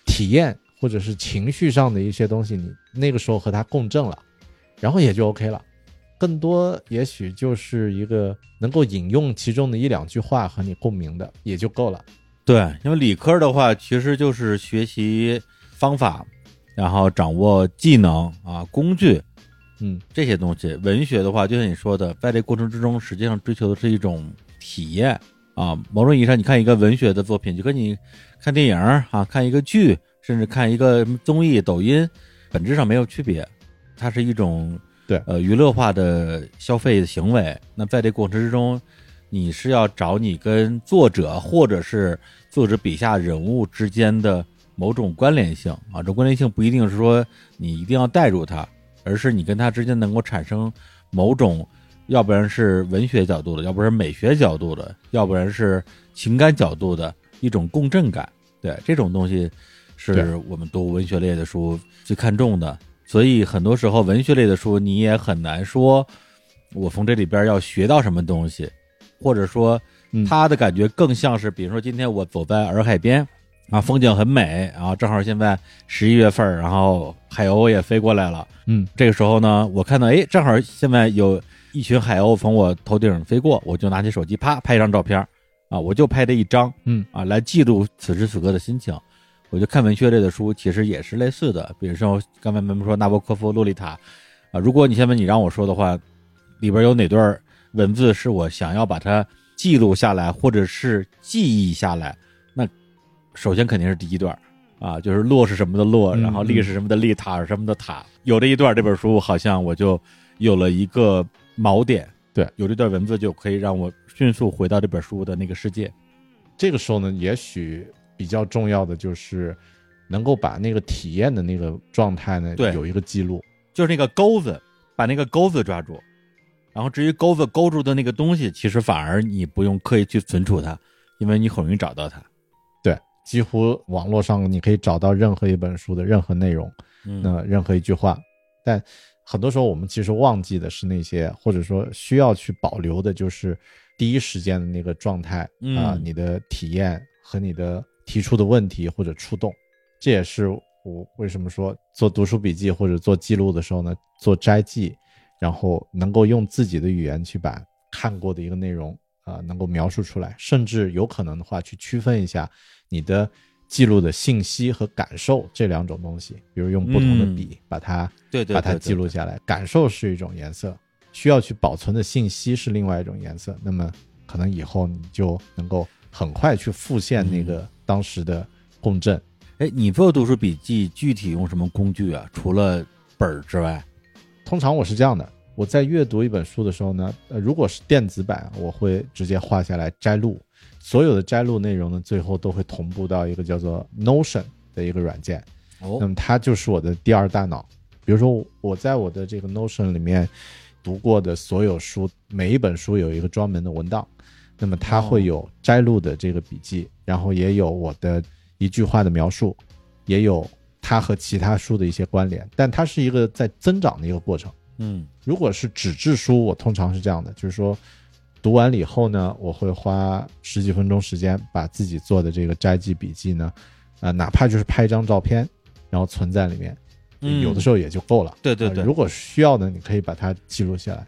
体验或者是情绪上的一些东西，你那个时候和它共振了，然后也就 OK 了。更多也许就是一个能够引用其中的一两句话和你共鸣的也就够了。对，因为理科的话，其实就是学习方法，然后掌握技能啊、工具嗯这些东西。文学的话，就像你说的，在这过程之中，实际上追求的是一种体验啊。某种意义上，你看一个文学的作品，就跟你看电影啊、看一个剧，甚至看一个综艺、抖音，本质上没有区别。它是一种对呃娱乐化的消费行为。那在这过程之中，你是要找你跟作者或者是作者笔下人物之间的某种关联性啊，这关联性不一定是说你一定要带入他，而是你跟他之间能够产生某种，要不然是文学角度的，要不然是美学角度的，要不然是情感角度的一种共振感。对这种东西，是我们读文学类的书最看重的。所以很多时候，文学类的书你也很难说，我从这里边要学到什么东西，或者说嗯他的感觉更像是，比如说今天我走在洱海边，啊，风景很美，然后正好现在十一月份，然后海鸥也飞过来了。嗯，这个时候呢，我看到哎，正好现在有一群海鸥从我头顶飞过，我就拿起手机啪拍一张照片啊，我就拍这一张，嗯啊，来记录此时此刻的心情。我就看文学类的书，其实也是类似的，比如说刚才咱们说纳博科夫《洛丽塔》啊，如果你现在你让我说的话，里边有哪段文字是我想要把它记录下来，或者是记忆下来，那首先肯定是第一段啊，就是洛是什么的洛，嗯然后丽是什么的丽，塔是什么的塔。有这一段，这本书好像我就有了一个锚点，对，有这段文字就可以让我迅速回到这本书的那个世界。这个时候呢，也许比较重要的就是能够把那个体验的那个状态呢，对有一个记录。就是那个钩子，把那个钩子抓住。然后至于钩子勾住的那个东西，其实反而你不用刻意去存储它，因为你很容易找到它。对，几乎网络上你可以找到任何一本书的任何内容，嗯，那任何一句话，但很多时候我们其实忘记的是那些，或者说需要去保留的，就是第一时间的那个状态啊、嗯你的体验和你的提出的问题或者触动。这也是我为什么说做读书笔记或者做记录的时候呢，做摘记，然后能够用自己的语言去把看过的一个内容啊、能够描述出来，甚至有可能的话去区分一下你的记录的信息和感受这两种东西，比如用不同的嗯。笔把它、对对对把它记录下来，感受是一种颜色，需要去保存的信息是另外一种颜色，那么可能以后你就能够很快去复现那嗯。个当时的共振。哎，你做读书笔记具体用什么工具啊？除了本儿之外，通常我是这样的，我在阅读一本书的时候呢，呃，如果是电子版，我会直接画下来摘录，所有的摘录内容呢，最后都会同步到一个叫做 Notion 的一个软件。哦那哦，么它就是我的第二大脑。比如说，我在我的这个 Notion 里面读过的所有书，每一本书有一个专门的文档，那么它会有摘录的这个笔记，然后也有我的一句话的描述，也有它和其他书的一些关联，但它是一个在增长的一个过程。嗯如果是纸质书，我通常是这样的，就是说读完了以后呢，我会花十几分钟时间把自己做的这个摘记笔记呢，呃，哪怕就是拍一张照片，然后存在里面，嗯有的时候也就够了。对对对呃如果需要呢，你可以把它记录下来。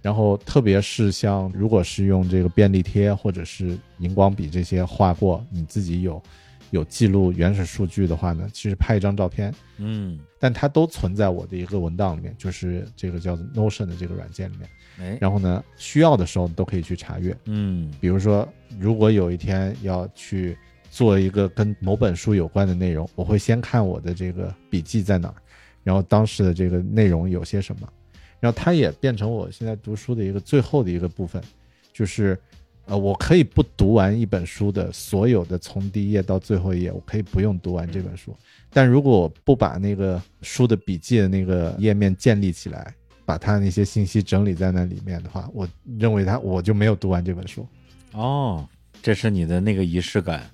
然后，特别是像如果是用这个便利贴或者是荧光笔这些画过，你自己有有记录原始数据的话呢，其实拍一张照片，嗯，但它都存在我的一个文档里面，就是这个叫做 Notion 的这个软件里面。哎，然后呢，需要的时候都可以去查阅。嗯比如说，如果有一天要去做一个跟某本书有关的内容，我会先看我的这个笔记在哪儿，然后当时的这个内容有些什么，然后它也变成我现在读书的一个最后的一个部分，就是。呃，我可以不读完一本书的所有的从第一页到最后一页，我可以不用读完这本书。但如果我不把那个书的笔记的那个页面建立起来，把它那些信息整理在那里面的话，我认为它我就没有读完这本书。哦，这是你的那个仪式感。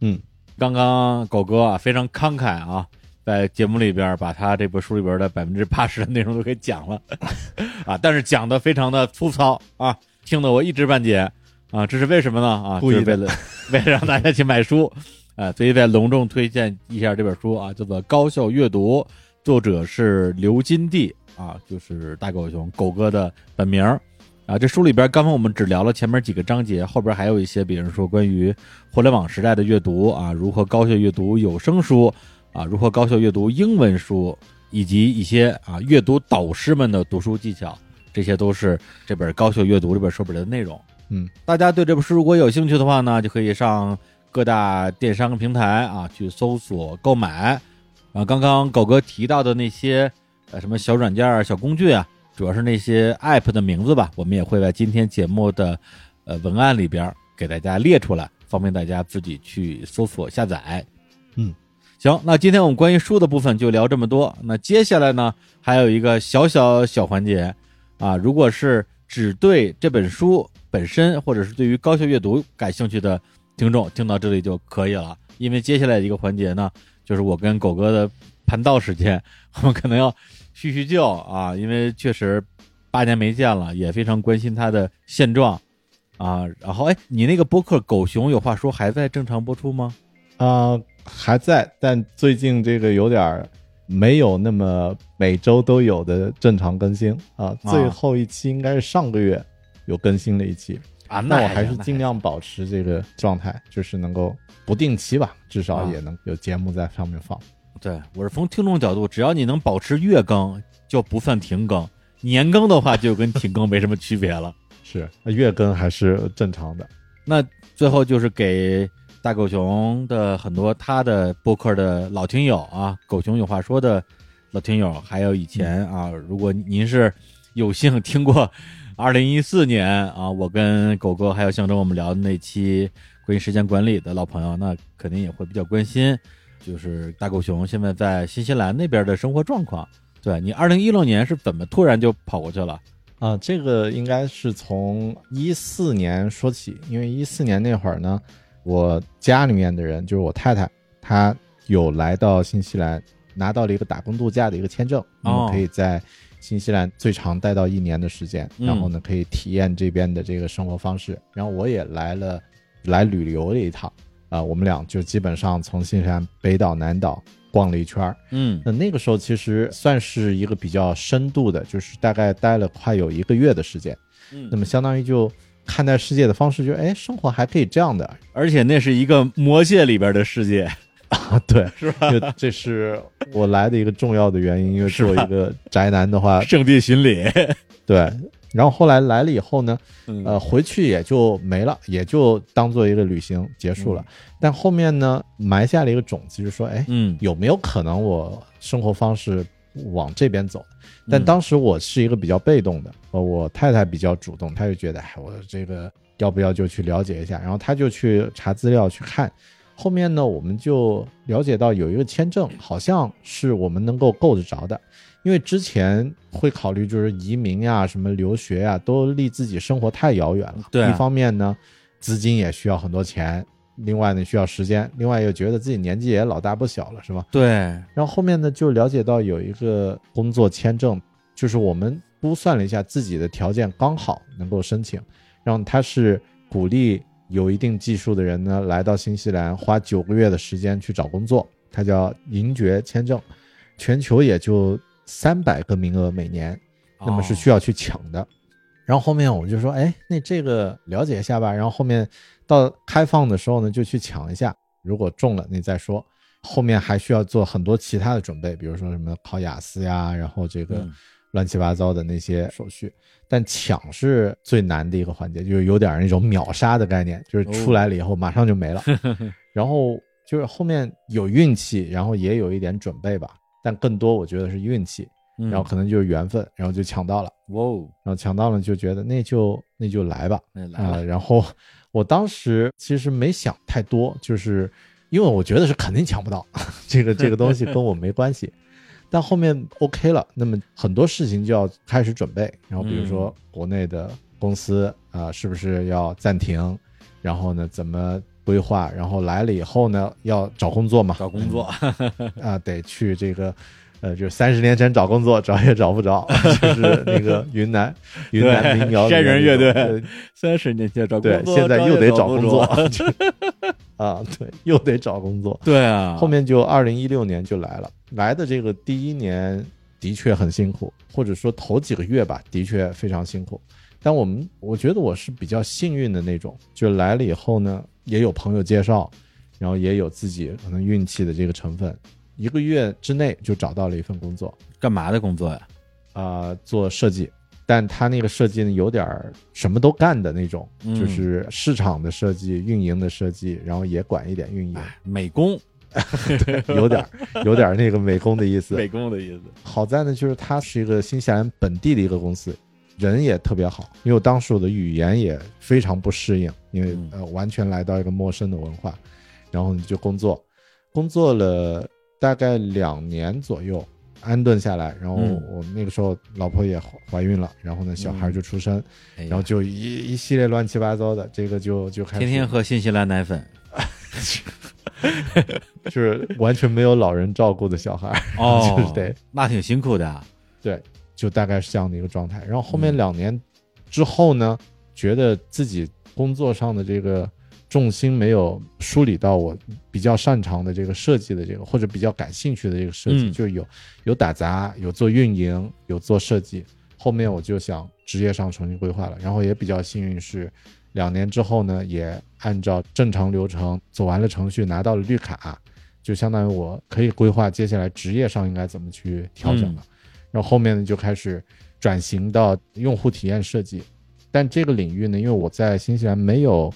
嗯，刚刚狗哥啊非常慷慨啊，在节目里边把他这本书里边的百分之八十的内容都给讲了 啊，但是讲的非常的粗糙啊，听得我一知半解啊，这是为什么呢？啊，故意为了为了让大家去买书啊，所以再隆重推荐一下这本书啊，叫做《高效阅读》，作者是刘金娣啊，就是大狗熊狗哥的本名儿。啊，这书里边，刚刚我们只聊了前面几个章节，后边还有一些，比如说关于互联网时代的阅读啊，如何高效阅读有声书啊，如何高效阅读英文书，以及一些啊阅读导师们的读书技巧，这些都是这本《高效阅读》这本书本的内容。嗯，大家对这本书如果有兴趣的话呢，就可以上各大电商平台啊去搜索购买。啊，刚刚狗哥提到的那些呃什么小软件儿、小工具啊，主要是那些 app 的名字吧，我们也会在今天节目的呃文案里边给大家列出来，方便大家自己去搜索下载。嗯，行，那今天我们关于书的部分就聊这么多。那接下来呢，还有一个小小小环节啊，如果是只对这本书本身，或者是对于高效阅读感兴趣的听众，听到这里就可以了。因为接下来一个环节呢，就是我跟狗哥的盘道时间，我们可能要叙叙旧啊，因为确实八年没见了，也非常关心他的现状啊。然后，哎，你那个播客《狗熊有话说》还在正常播出吗？啊、还在，但最近这个有点儿没有那么每周都有的正常更新啊。最后一期应该是上个月有更新了一期啊，那我还是尽量保持这个状态，就是能够不定期吧，至少啊也能有节目在上面放。对我是从听众角度，只要你能保持月更，就不算停更；年更的话，就跟停更没什么区别了。是月更还是正常的。那最后就是给大狗熊的很多他的播客的老听友啊，狗熊有话说的老听友，还有以前啊，如果您是有幸听过二零一四年啊，我跟狗哥还有象征我们聊的那期关于时间管理的老朋友，那肯定也会比较关心，就是大狗熊现在在新西兰那边的生活状况。对你二零一六年是怎么突然就跑过去了？啊，这个应该是从一四年说起，因为一四年那会儿呢，我家里面的人就是我太太，她有来到新西兰，拿到了一个打工度假的一个签证，那么可以在新西兰最长待到一年的时间，嗯然后呢可以体验这边的这个生活方式。然后我也来了，来旅游了一趟，啊、我们俩就基本上从新西兰北岛南岛逛了一圈儿，嗯。那那个时候其实算是一个比较深度的，就是大概待了快有一个月的时间。嗯。那么相当于就看待世界的方式就，哎，生活还可以这样的而且那是一个魔界里边的世界，啊，对，是吧？就这是我来的一个重要的原因，因为作为一个宅男的话，圣地巡礼。对。然后后来来了以后呢，嗯呃，回去也就没了，也就当做一个旅行结束了。但后面呢，埋下了一个种子，就是说，哎，嗯有没有可能我生活方式往这边走？但当时我是一个比较被动的，呃，我太太比较主动，她就觉得，哎，我这个要不要就去了解一下？然后她就去查资料去看。后面呢，我们就了解到有一个签证，好像是我们能够够得着的，因为之前会考虑就是移民呀、什么留学呀，都离自己生活太遥远了。对啊一方面呢，资金也需要很多钱，另外呢需要时间，另外又觉得自己年纪也老大不小了，是吧？对，然后后面呢，就了解到有一个工作签证，就是我们估算了一下自己的条件刚好能够申请，然后他是鼓励有一定技术的人呢来到新西兰，花九个月的时间去找工作，它叫银爵签证，全球也就三百个名额每年，那么是需要去抢的。然后后面我们就说，哎，那这个了解一下吧。然后后面到开放的时候呢，就去抢一下，如果中了，你再说。后面还需要做很多其他的准备，比如说什么考雅思呀，然后这个嗯乱七八糟的那些手续。但抢是最难的一个环节，就是有点那种秒杀的概念，就是出来了以后马上就没了。然后就是后面有运气，然后也有一点准备吧，但更多我觉得是运气，嗯然后可能就是缘分，然后就抢到了。哇哦，然后抢到了就觉得那就那就来吧，啊、那来了，然后我当时其实没想太多，就是因为我觉得是肯定抢不到，这个这个东西跟我没关系。但后面 OK 了，那么很多事情就要开始准备，然后比如说国内的公司啊、是不是要暂停？然后呢，怎么规划？然后来了以后呢，要找工作嘛，找工作，啊，得去这个，呃，就是三十年前找工作找也找不着，就是那个云南 云南民谣里山人乐队三十年前找工作，对现在又得找找工作 啊，对，又得找工作。对啊，后面就二零一六年就来了，来的这个第一年的确很辛苦，或者说头几个月吧，的确非常辛苦。但我们我觉得我是比较幸运的那种，就来了以后呢，也有朋友介绍，然后也有自己可能运气的这个成分，一个月之内就找到了一份工作，干嘛的工作呀？啊、做设计，但他那个设计呢，有点儿什么都干的那种，嗯就是市场的设计、运营的设计，然后也管一点运营，哎，美工，有点儿有点儿那个美工的意思。美工的意思。好在呢，就是它是一个新西兰本地的一个公司，人也特别好。因为我当时我的语言也非常不适应，因为嗯呃完全来到一个陌生的文化，然后你就工作，工作了大概两年左右，安顿下来。然后嗯我那个时候老婆也怀怀孕了，然后呢小孩就出生，哎然后就一一系列乱七八糟的，这个就就开始天天喝新西兰奶粉 就是完全没有老人照顾的小孩。哦 就是得那挺辛苦的。对，就大概是这样的一个状态。然后后面嗯两年之后呢，觉得自己工作上的这个重心没有梳理到我比较擅长的这个设计的这个，或者比较感兴趣的这个设计，嗯就是有有打杂，有做运营，有做设计。后面我就想职业上重新规划了，然后也比较幸运是，两年之后呢，也按照正常流程走完了程序，拿到了绿卡，就相当于我可以规划接下来职业上应该怎么去调整了。然后后面呢就开始转型到用户体验设计，但这个领域呢，因为我在新西兰没有，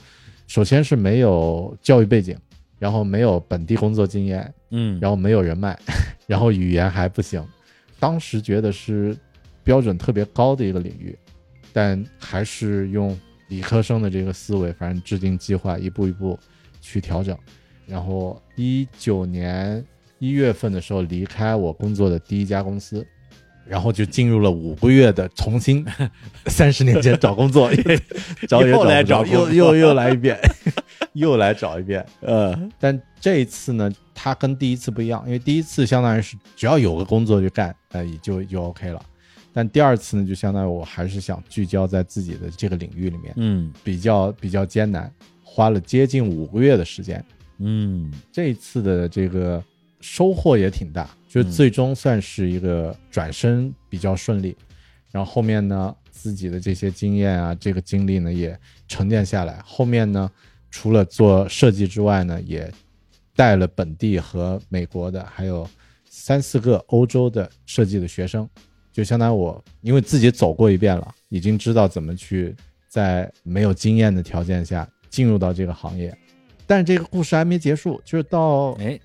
首先是没有教育背景，然后没有本地工作经验，嗯，然后没有人脉，然后语言还不行，当时觉得是标准特别高的一个领域，但还是用理科生的这个思维，反正制定计划，一步一步去调整。然后一九年一月份的时候离开我工作的第一家公司，然后就进入了五个月的重新 三十年前找工作，找也又来找又又又来一遍，又来找一遍。呃，但这一次呢，它跟第一次不一样，因为第一次相当于是只要有个工作就干，呃，也就就 OK 了。但第二次呢，就相当于我还是想聚焦在自己的这个领域里面，嗯比较比较艰难，花了接近五个月的时间。嗯这一次的这个收获也挺大，就嗯最终算是一个转身比较顺利。然后后面呢，自己的这些经验啊，这个经历呢也沉淀下来。后面呢，除了做设计之外呢，也带了本地和美国的，还有三四个欧洲的设计的学生，就相当于我因为自己走过一遍了，已经知道怎么去在没有经验的条件下进入到这个行业。但是这个故事还没结束，就是到哎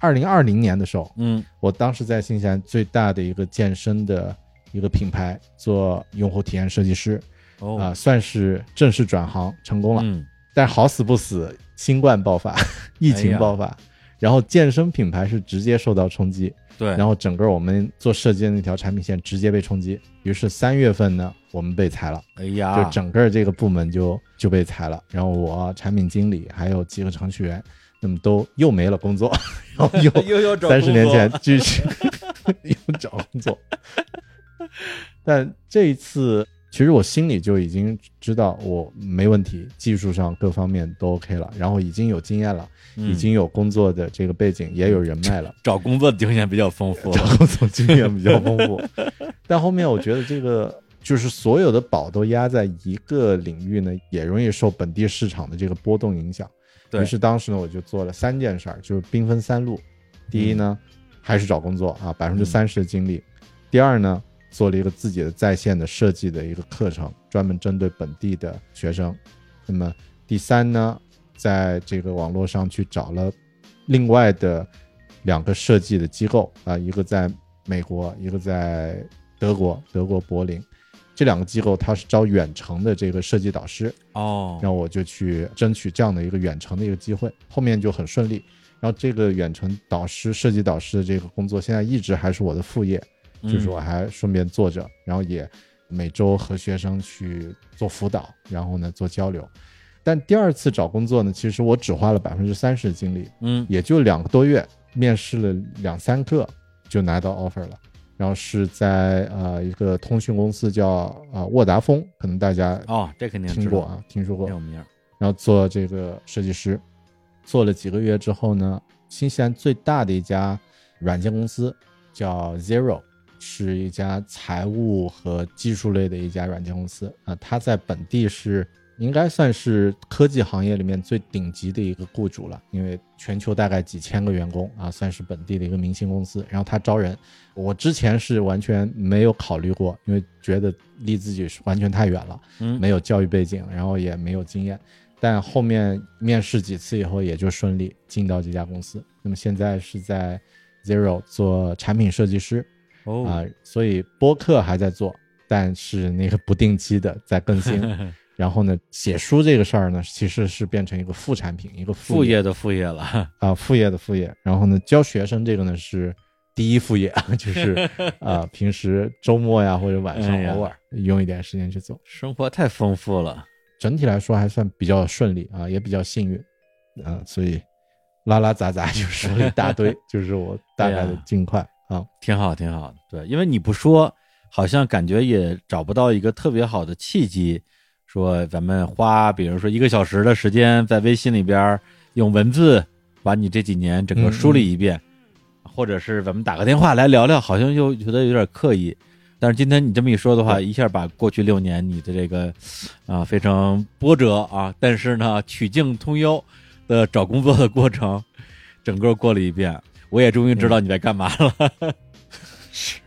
二零二零年的时候，嗯我当时在新西兰最大的一个健身的一个品牌做用户体验设计师哦啊、算是正式转行成功了。嗯但好死不死，新冠爆发，疫情爆发，然后健身品牌是直接受到冲击，对，然后整个我们做设计的那条产品线直接被冲击。于是三月份呢，我们被裁了。哎呀，就整个这个部门就就被裁了，然后我产品经理还有几个程序员，那么都又没了工作，然后又又要找三十年前继续 又找工作，但这一次其实我心里就已经知道我没问题，技术上各方面都 OK 了，然后已经有经验了，嗯已经有工作的这个背景，也有人脉了。找工作的经验比较丰富找，工作经验比较丰富。但后面我觉得这个就是所有的宝都压在一个领域呢，也容易受本地市场的这个波动影响。对于是当时呢，我就做了三件事儿，就是兵分三路。第一呢，还是找工作啊，百分之三十的精力。第二呢，做了一个自己的在线的设计的一个课程，专门针对本地的学生。那么第三呢，在这个网络上去找了另外的两个设计的机构啊、一个在美国，一个在德国，德国柏林。这两个机构它是招远程的这个设计导师，哦，然后我就去争取这样的一个远程的一个机会，后面就很顺利。然后这个远程导师、设计导师的这个工作，现在一直还是我的副业，就是我还顺便做着，然后也每周和学生去做辅导，然后呢做交流。但第二次找工作呢，其实我只花了百分之三十的精力，嗯也就两个多月，面试了两三个就拿到 offer 了。然后是在呃一个通讯公司叫啊、呃沃达丰，可能大家哦，这肯定，听过啊，听说过挺。有名儿，然后做这个设计师，做了几个月之后呢，新西兰最大的一家软件公司叫 Zero，是一家财务和技术类的一家软件公司啊、它在本地是应该算是科技行业里面最顶级的一个雇主了，因为全球大概几千个员工啊，算是本地的一个明星公司。然后他招人，我之前是完全没有考虑过，因为觉得离自己是完全太远了。嗯没有教育背景，然后也没有经验，但后面面试几次以后，也就顺利进到这家公司。那么现在是在 Zero 做产品设计师哦啊、哦，所以播客还在做，但是那个不定期的在更新。然后呢，写书这个事儿呢，其实是变成一个副产品，一个副业业的副业了，啊，副业的副业。然后呢，教学生这个呢是第一副业，就是 啊，平时周末呀或者晚上偶尔用一点时间去做。生活太丰富了，整体来说还算比较顺利啊，也比较幸运，啊，所以拉拉杂杂就说了一大堆，就是我大概的近况啊。挺好，挺好的。对，因为你不说，好像感觉也找不到一个特别好的契机，说咱们花，比如说一个小时的时间，在微信里边用文字把你这几年整个梳理一遍，或者是咱们打个电话来聊聊，好像又觉得有点刻意。但是今天你这么一说的话，一下把过去六年你的这个啊非常波折啊，但是呢曲径通幽的找工作的过程，整个过了一遍，我也终于知道你在干嘛了。是，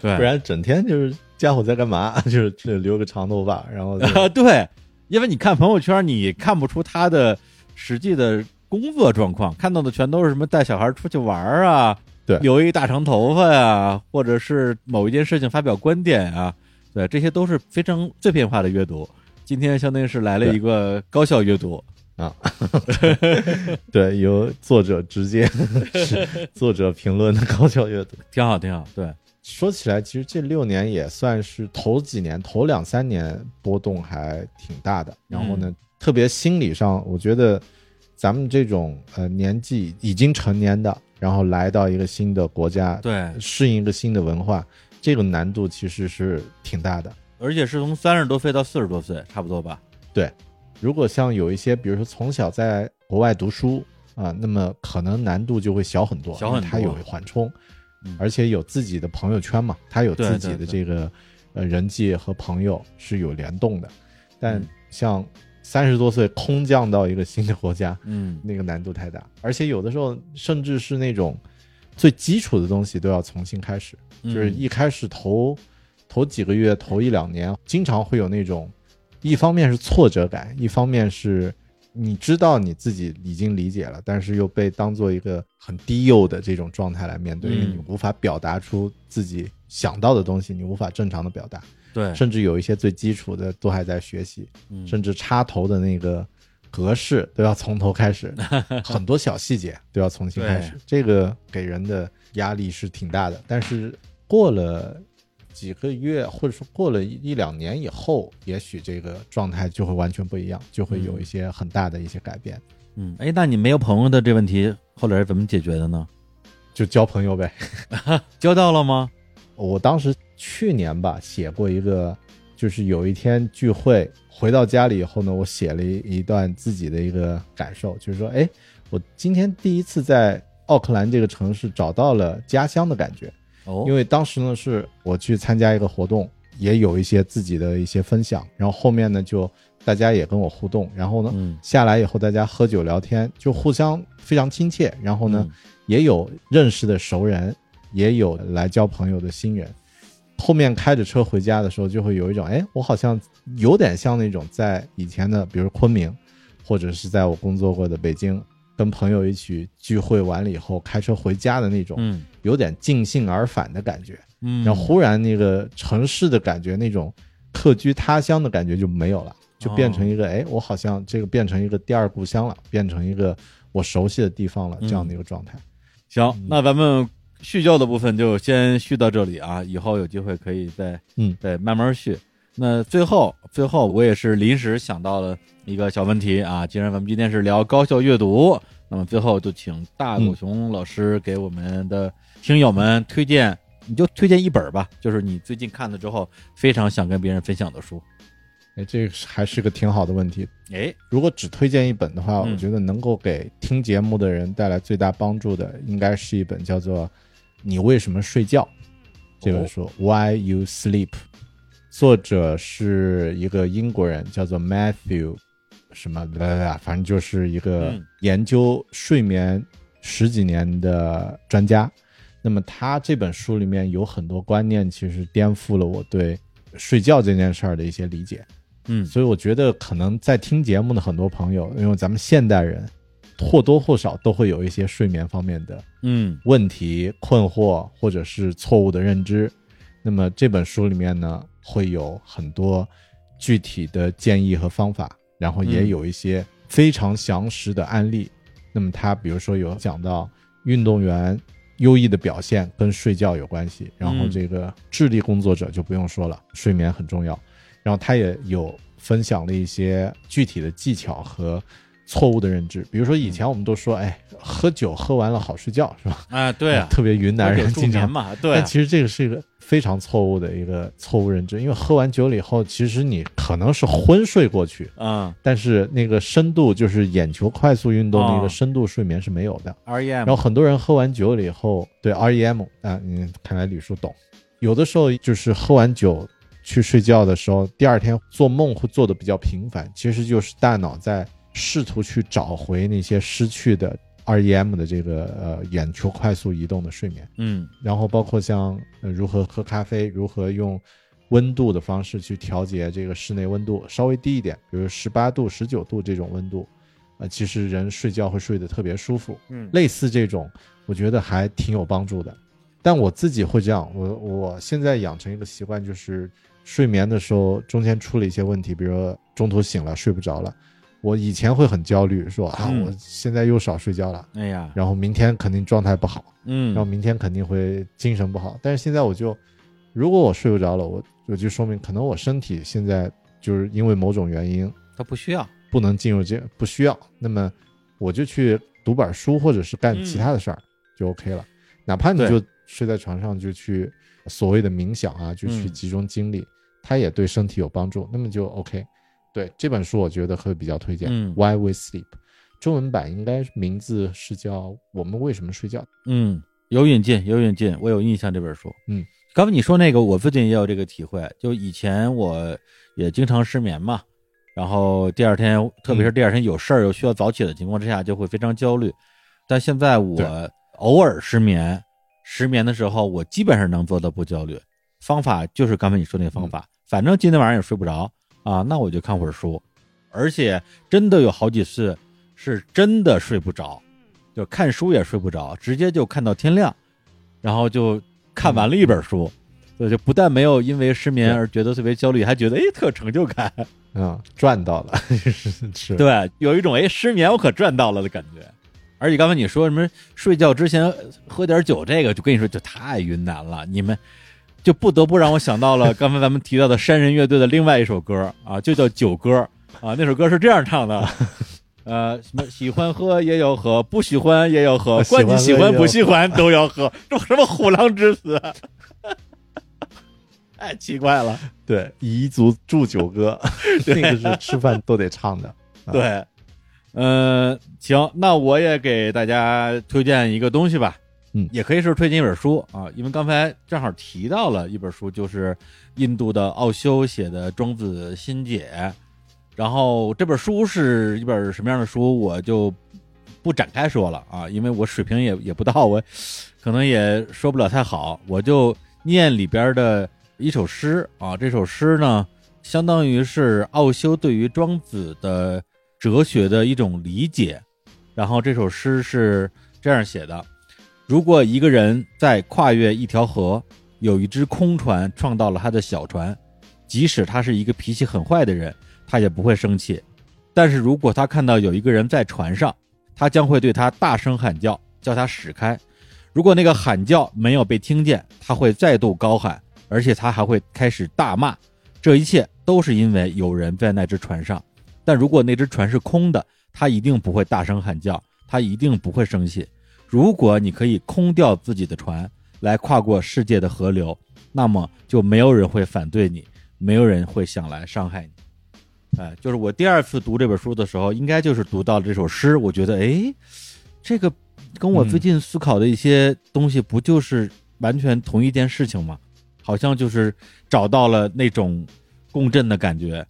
对，不然整天就是家伙在干嘛？就是留个长头发，然后就啊，对，因为你看朋友圈，你看不出他的实际的工作状况，看到的全都是什么带小孩出去玩啊，对留一大长头发呀，或者是某一件事情发表观点啊，对，这些都是非常碎片化的阅读。今天相当于是来了一个高效阅读，啊，对，由作者直接是作者评论的高效阅读。挺好，挺好。对，说起来，其实这六年也算是头几年、头两三年波动还挺大的。然后呢，特别心理上，我觉得咱们这种呃年纪已经成年的，然后来到一个新的国家，对，适应一个新的文化，这个难度其实是挺大的。而且是从三十多岁到四十多岁，差不多吧？对如果像有一些，比如说从小在国外读书啊，那么可能难度就会小很多，小很多它有缓冲嗯，而且有自己的朋友圈嘛，他有自己的这个呃人际和朋友是有联动的。但嗯。像三十多岁空降到一个新的国家，嗯，那个难度太大，而且有的时候甚至是那种最基础的东西都要重新开始，就是嗯一开始头头几个月、头一两年，经常会有那种，一方面是挫折感，一方面是你知道你自己已经理解了，但是又被当做一个很低幼的这种状态来面对，因为你嗯无法表达出自己想到的东西，你无法正常的表达，对，甚至有一些最基础的都还在学习，嗯甚至插头的那个格式都要从头开始，很多小细节都要重新开始，这个给人的压力是挺大的。但是过了几个月，或者说过了一一两年以后，也许这个状态就会完全不一样，就会有一些很大的一些改变。嗯，哎，那你没有朋友的这问题，后来是怎么解决的呢？就交朋友呗。交到了吗？我当时去年吧写过一个，就是有一天聚会回到家里以后呢，我写了一一段自己的一个感受，就是说，哎，我今天第一次在奥克兰这个城市找到了家乡的感觉，哦，因为当时呢是我去参加一个活动，也有一些自己的一些分享，然后后面呢就大家也跟我互动，然后呢、嗯下来以后大家喝酒聊天，就互相非常亲切，然后呢。嗯也有认识的熟人，也有来交朋友的新人。后面开着车回家的时候，就会有一种，哎，我好像有点像那种在以前的，比如昆明，或者是在我工作过的北京，跟朋友一起聚会完了以后，开车回家的那种，嗯有点尽兴而返的感觉。嗯，然后忽然那个城市的感觉，那种客居他乡的感觉就没有了，就变成一个，哎，我好像这个变成一个第二故乡了，变成一个我熟悉的地方了，这样的一个状态。行，那咱们叙旧的部分就先叙到这里啊，以后有机会可以再嗯再慢慢叙。那最后最后我也是临时想到了一个小问题啊，既然咱们今天是聊高效阅读，那么最后就请大狗熊老师给我们的听友们推荐，你就推荐一本吧，就是你最近看了之后非常想跟别人分享的书。哎，这个还是个挺好的问题。哎，如果只推荐一本的话，嗯我觉得能够给听节目的人带来最大帮助的，应该是一本叫做《你为什么睡觉》这本书、Why You Sleep》，作者是一个英国人，叫做 Matthew 什么的，反正就是一个嗯研究睡眠十几年的专家。那么他这本书里面有很多观念，其实颠覆了我对睡觉这件事儿的一些理解。嗯所以我觉得可能在听节目的很多朋友，因为咱们现代人或多或少都会有一些睡眠方面的嗯问题、困惑，或者是错误的认知。那么这本书里面呢，会有很多具体的建议和方法，然后也嗯有一些非常详实的案例。那么他比如说有讲到运动员优异的表现跟睡觉有关系，然后嗯这个智力工作者就不用说了，睡眠很重要。然后他也有分享了一些具体的技巧和错误的认知。比如说以前我们都说，哎，喝酒喝完了好睡觉，是吧？啊，对啊，特别云南人助经常眠嘛，对啊但，其实这个是一个非常错误的一个错误认知，因为喝完酒了以后，其实你可能是昏睡过去，嗯但是那个深度就是眼球快速运动的一哦个深度睡眠是没有的。，REM，然后很多人喝完酒了以后，对 REM 啊，嗯，看来吕叔懂。有的时候就是喝完酒去睡觉的时候，第二天做梦会做的比较频繁，其实就是大脑在试图去找回那些失去的 REM 的这个呃眼球快速移动的睡眠。嗯然后包括像呃如何喝咖啡，如何用温度的方式去调节这个室内温度，稍微低一点，比如十八度、十九度这种温度，呃，其实人睡觉会睡得特别舒服。嗯类似这种，我觉得还挺有帮助的。但我自己会这样，我我现在养成一个习惯，就是睡眠的时候中间出了一些问题，比如说中途醒了睡不着了，我以前会很焦虑，说啊，嗯我现在又少睡觉了，哎呀，然后明天肯定状态不好。嗯然后嗯明天肯定会精神不好。但是现在我就，如果我睡不着了，我我就说明可能我身体现在就是因为某种原因他不需要，不能进入这不需要，那么我就去读本书或者是干嗯其他的事儿、就 OK 了。哪怕你对就睡在床上就去所谓的冥想啊，就去嗯集中精力，它也对身体有帮助，那么就 OK。对这本书，我觉得会比较推荐。嗯 Why We Sleep，中文版应该名字是叫《我们为什么睡觉》。嗯，有引进，有引进，我有印象这本书。嗯，刚才你说那个，我最近也有这个体会，就以前我也经常失眠嘛，然后第二天，特别是第二天有事儿又需要早起的情况之下，就会非常焦虑。但现在我偶尔失眠，失眠的时候，我基本上能做到不焦虑。方法就是刚才你说那个方法，反正今天晚上也睡不着啊，那我就看会儿书，而且真的有好几次是真的睡不着，就看书也睡不着，直接就看到天亮，然后就看完了一本书，所以就不但没有因为失眠而觉得特别焦虑，还觉得哎特有成就感。啊、赚到了，是是，对，有一种哎失眠我可赚到了的感觉。而且刚才你说什么睡觉之前喝点酒，这个就跟你说就太云南了，你们就不得不让我想到了刚才咱们提到的山人乐队的另外一首歌啊，就叫《酒歌》啊，那首歌是这样唱的。呃，什么喜欢喝也要喝，不喜欢也要喝，管你喜欢不喜欢都要喝，这什么虎狼之词？太奇怪了。对，彝族祝酒歌，那个是吃饭都得唱的。啊对，嗯，行，那我也给大家推荐一个东西吧，嗯也可以是推荐一本书啊，因为刚才正好提到了一本书，就是印度的奥修写的《庄子心解》，然后这本书是一本什么样的书，我就不展开说了啊，因为我水平也也不到，我可能也说不了太好，我就念里边的一首诗啊，这首诗呢，相当于是奥修对于庄子的哲学的一种理解。然后这首诗是这样写的：如果一个人在跨越一条河，有一只空船撞到了他的小船，即使他是一个脾气很坏的人，他也不会生气。但是如果他看到有一个人在船上，他将会对他大声喊叫，叫他驶开。如果那个喊叫没有被听见，他会再度高喊，而且他还会开始大骂。这一切都是因为有人在那只船上。但如果那只船是空的，他一定不会大声喊叫，他一定不会生气。如果你可以空掉自己的船来跨过世界的河流，那么就没有人会反对你，没有人会想来伤害你。哎，就是我第二次读这本书的时候，应该就是读到了这首诗，我觉得，哎，这个跟我最近思考的一些东西不就是完全同一件事情吗？好像就是找到了那种共振的感觉，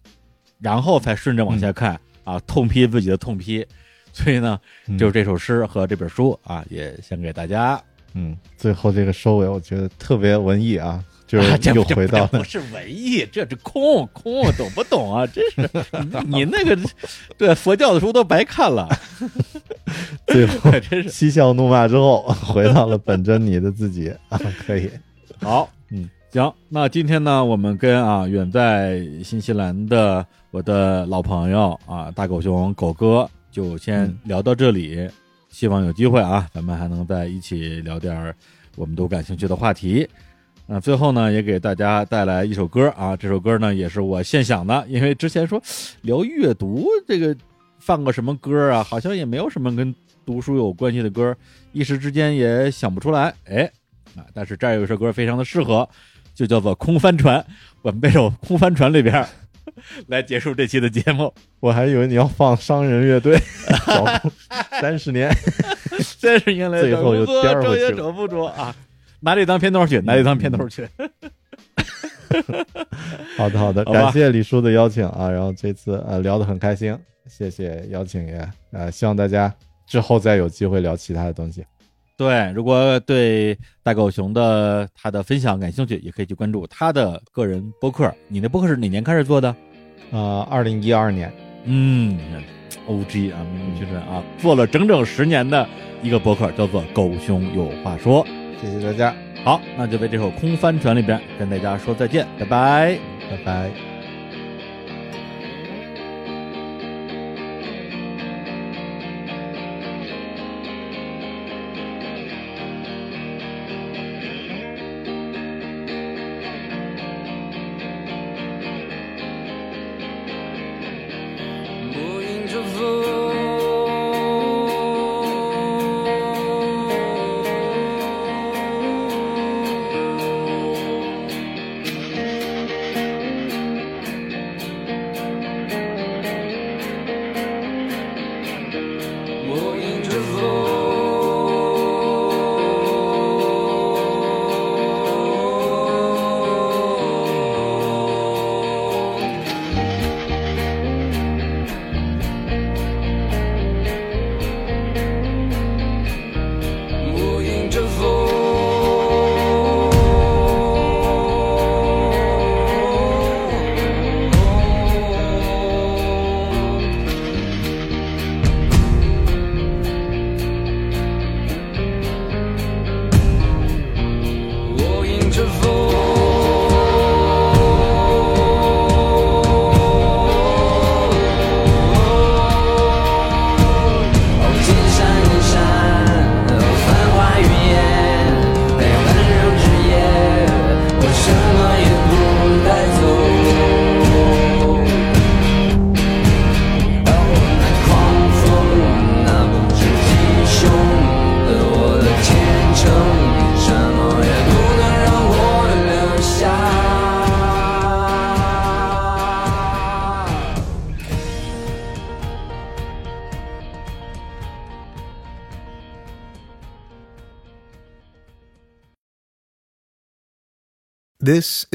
然后才顺着往下看、啊，痛批自己的痛批。所以呢，嗯。就是这首诗和这本书啊，也献给大家。嗯，最后这个收尾，我觉得特别文艺啊，就啊，是又回到了不是文艺，这是空空，懂不懂啊？真是 你你那个对佛教的书都白看了，最后真是。嬉笑怒骂之后，回到了本真你的自己。啊，可以，好，嗯，行，那今天呢，我们跟啊远在新西兰的我的老朋友啊大狗熊狗哥就先嗯聊到这里，希望有机会啊，咱们还能在一起聊点儿我们都感兴趣的话题。那最后呢，也给大家带来一首歌啊，这首歌呢也是我现想的，因为之前说聊阅读这个放个什么歌啊，好像也没有什么跟读书有关系的歌，一时之间也想不出来。哎，啊，但是这儿有一首歌非常的适合，就叫做《空帆船》。我们这首《空帆船》里边 来结束这期的节目。我还以为你要放商人乐队，三十年，三十年来最后又颠儿回去了不着啊！拿这当片头曲，拿这当片头曲。好的好的，感谢李叔的邀请啊，然后这次呃聊得很开心，谢谢邀请也呃希望大家之后再有机会聊其他的东西。对，如果对大狗熊的他的分享感兴趣，也可以去关注他的个人播客。你的播客是哪年开始做的？呃，二零一二年，嗯，OG 啊，名不虚传啊，做了整整十年的一个博客，叫做《狗熊有话说》。谢谢大家，好，那就在这首《空帆船》里边跟大家说再见，拜拜。拜拜。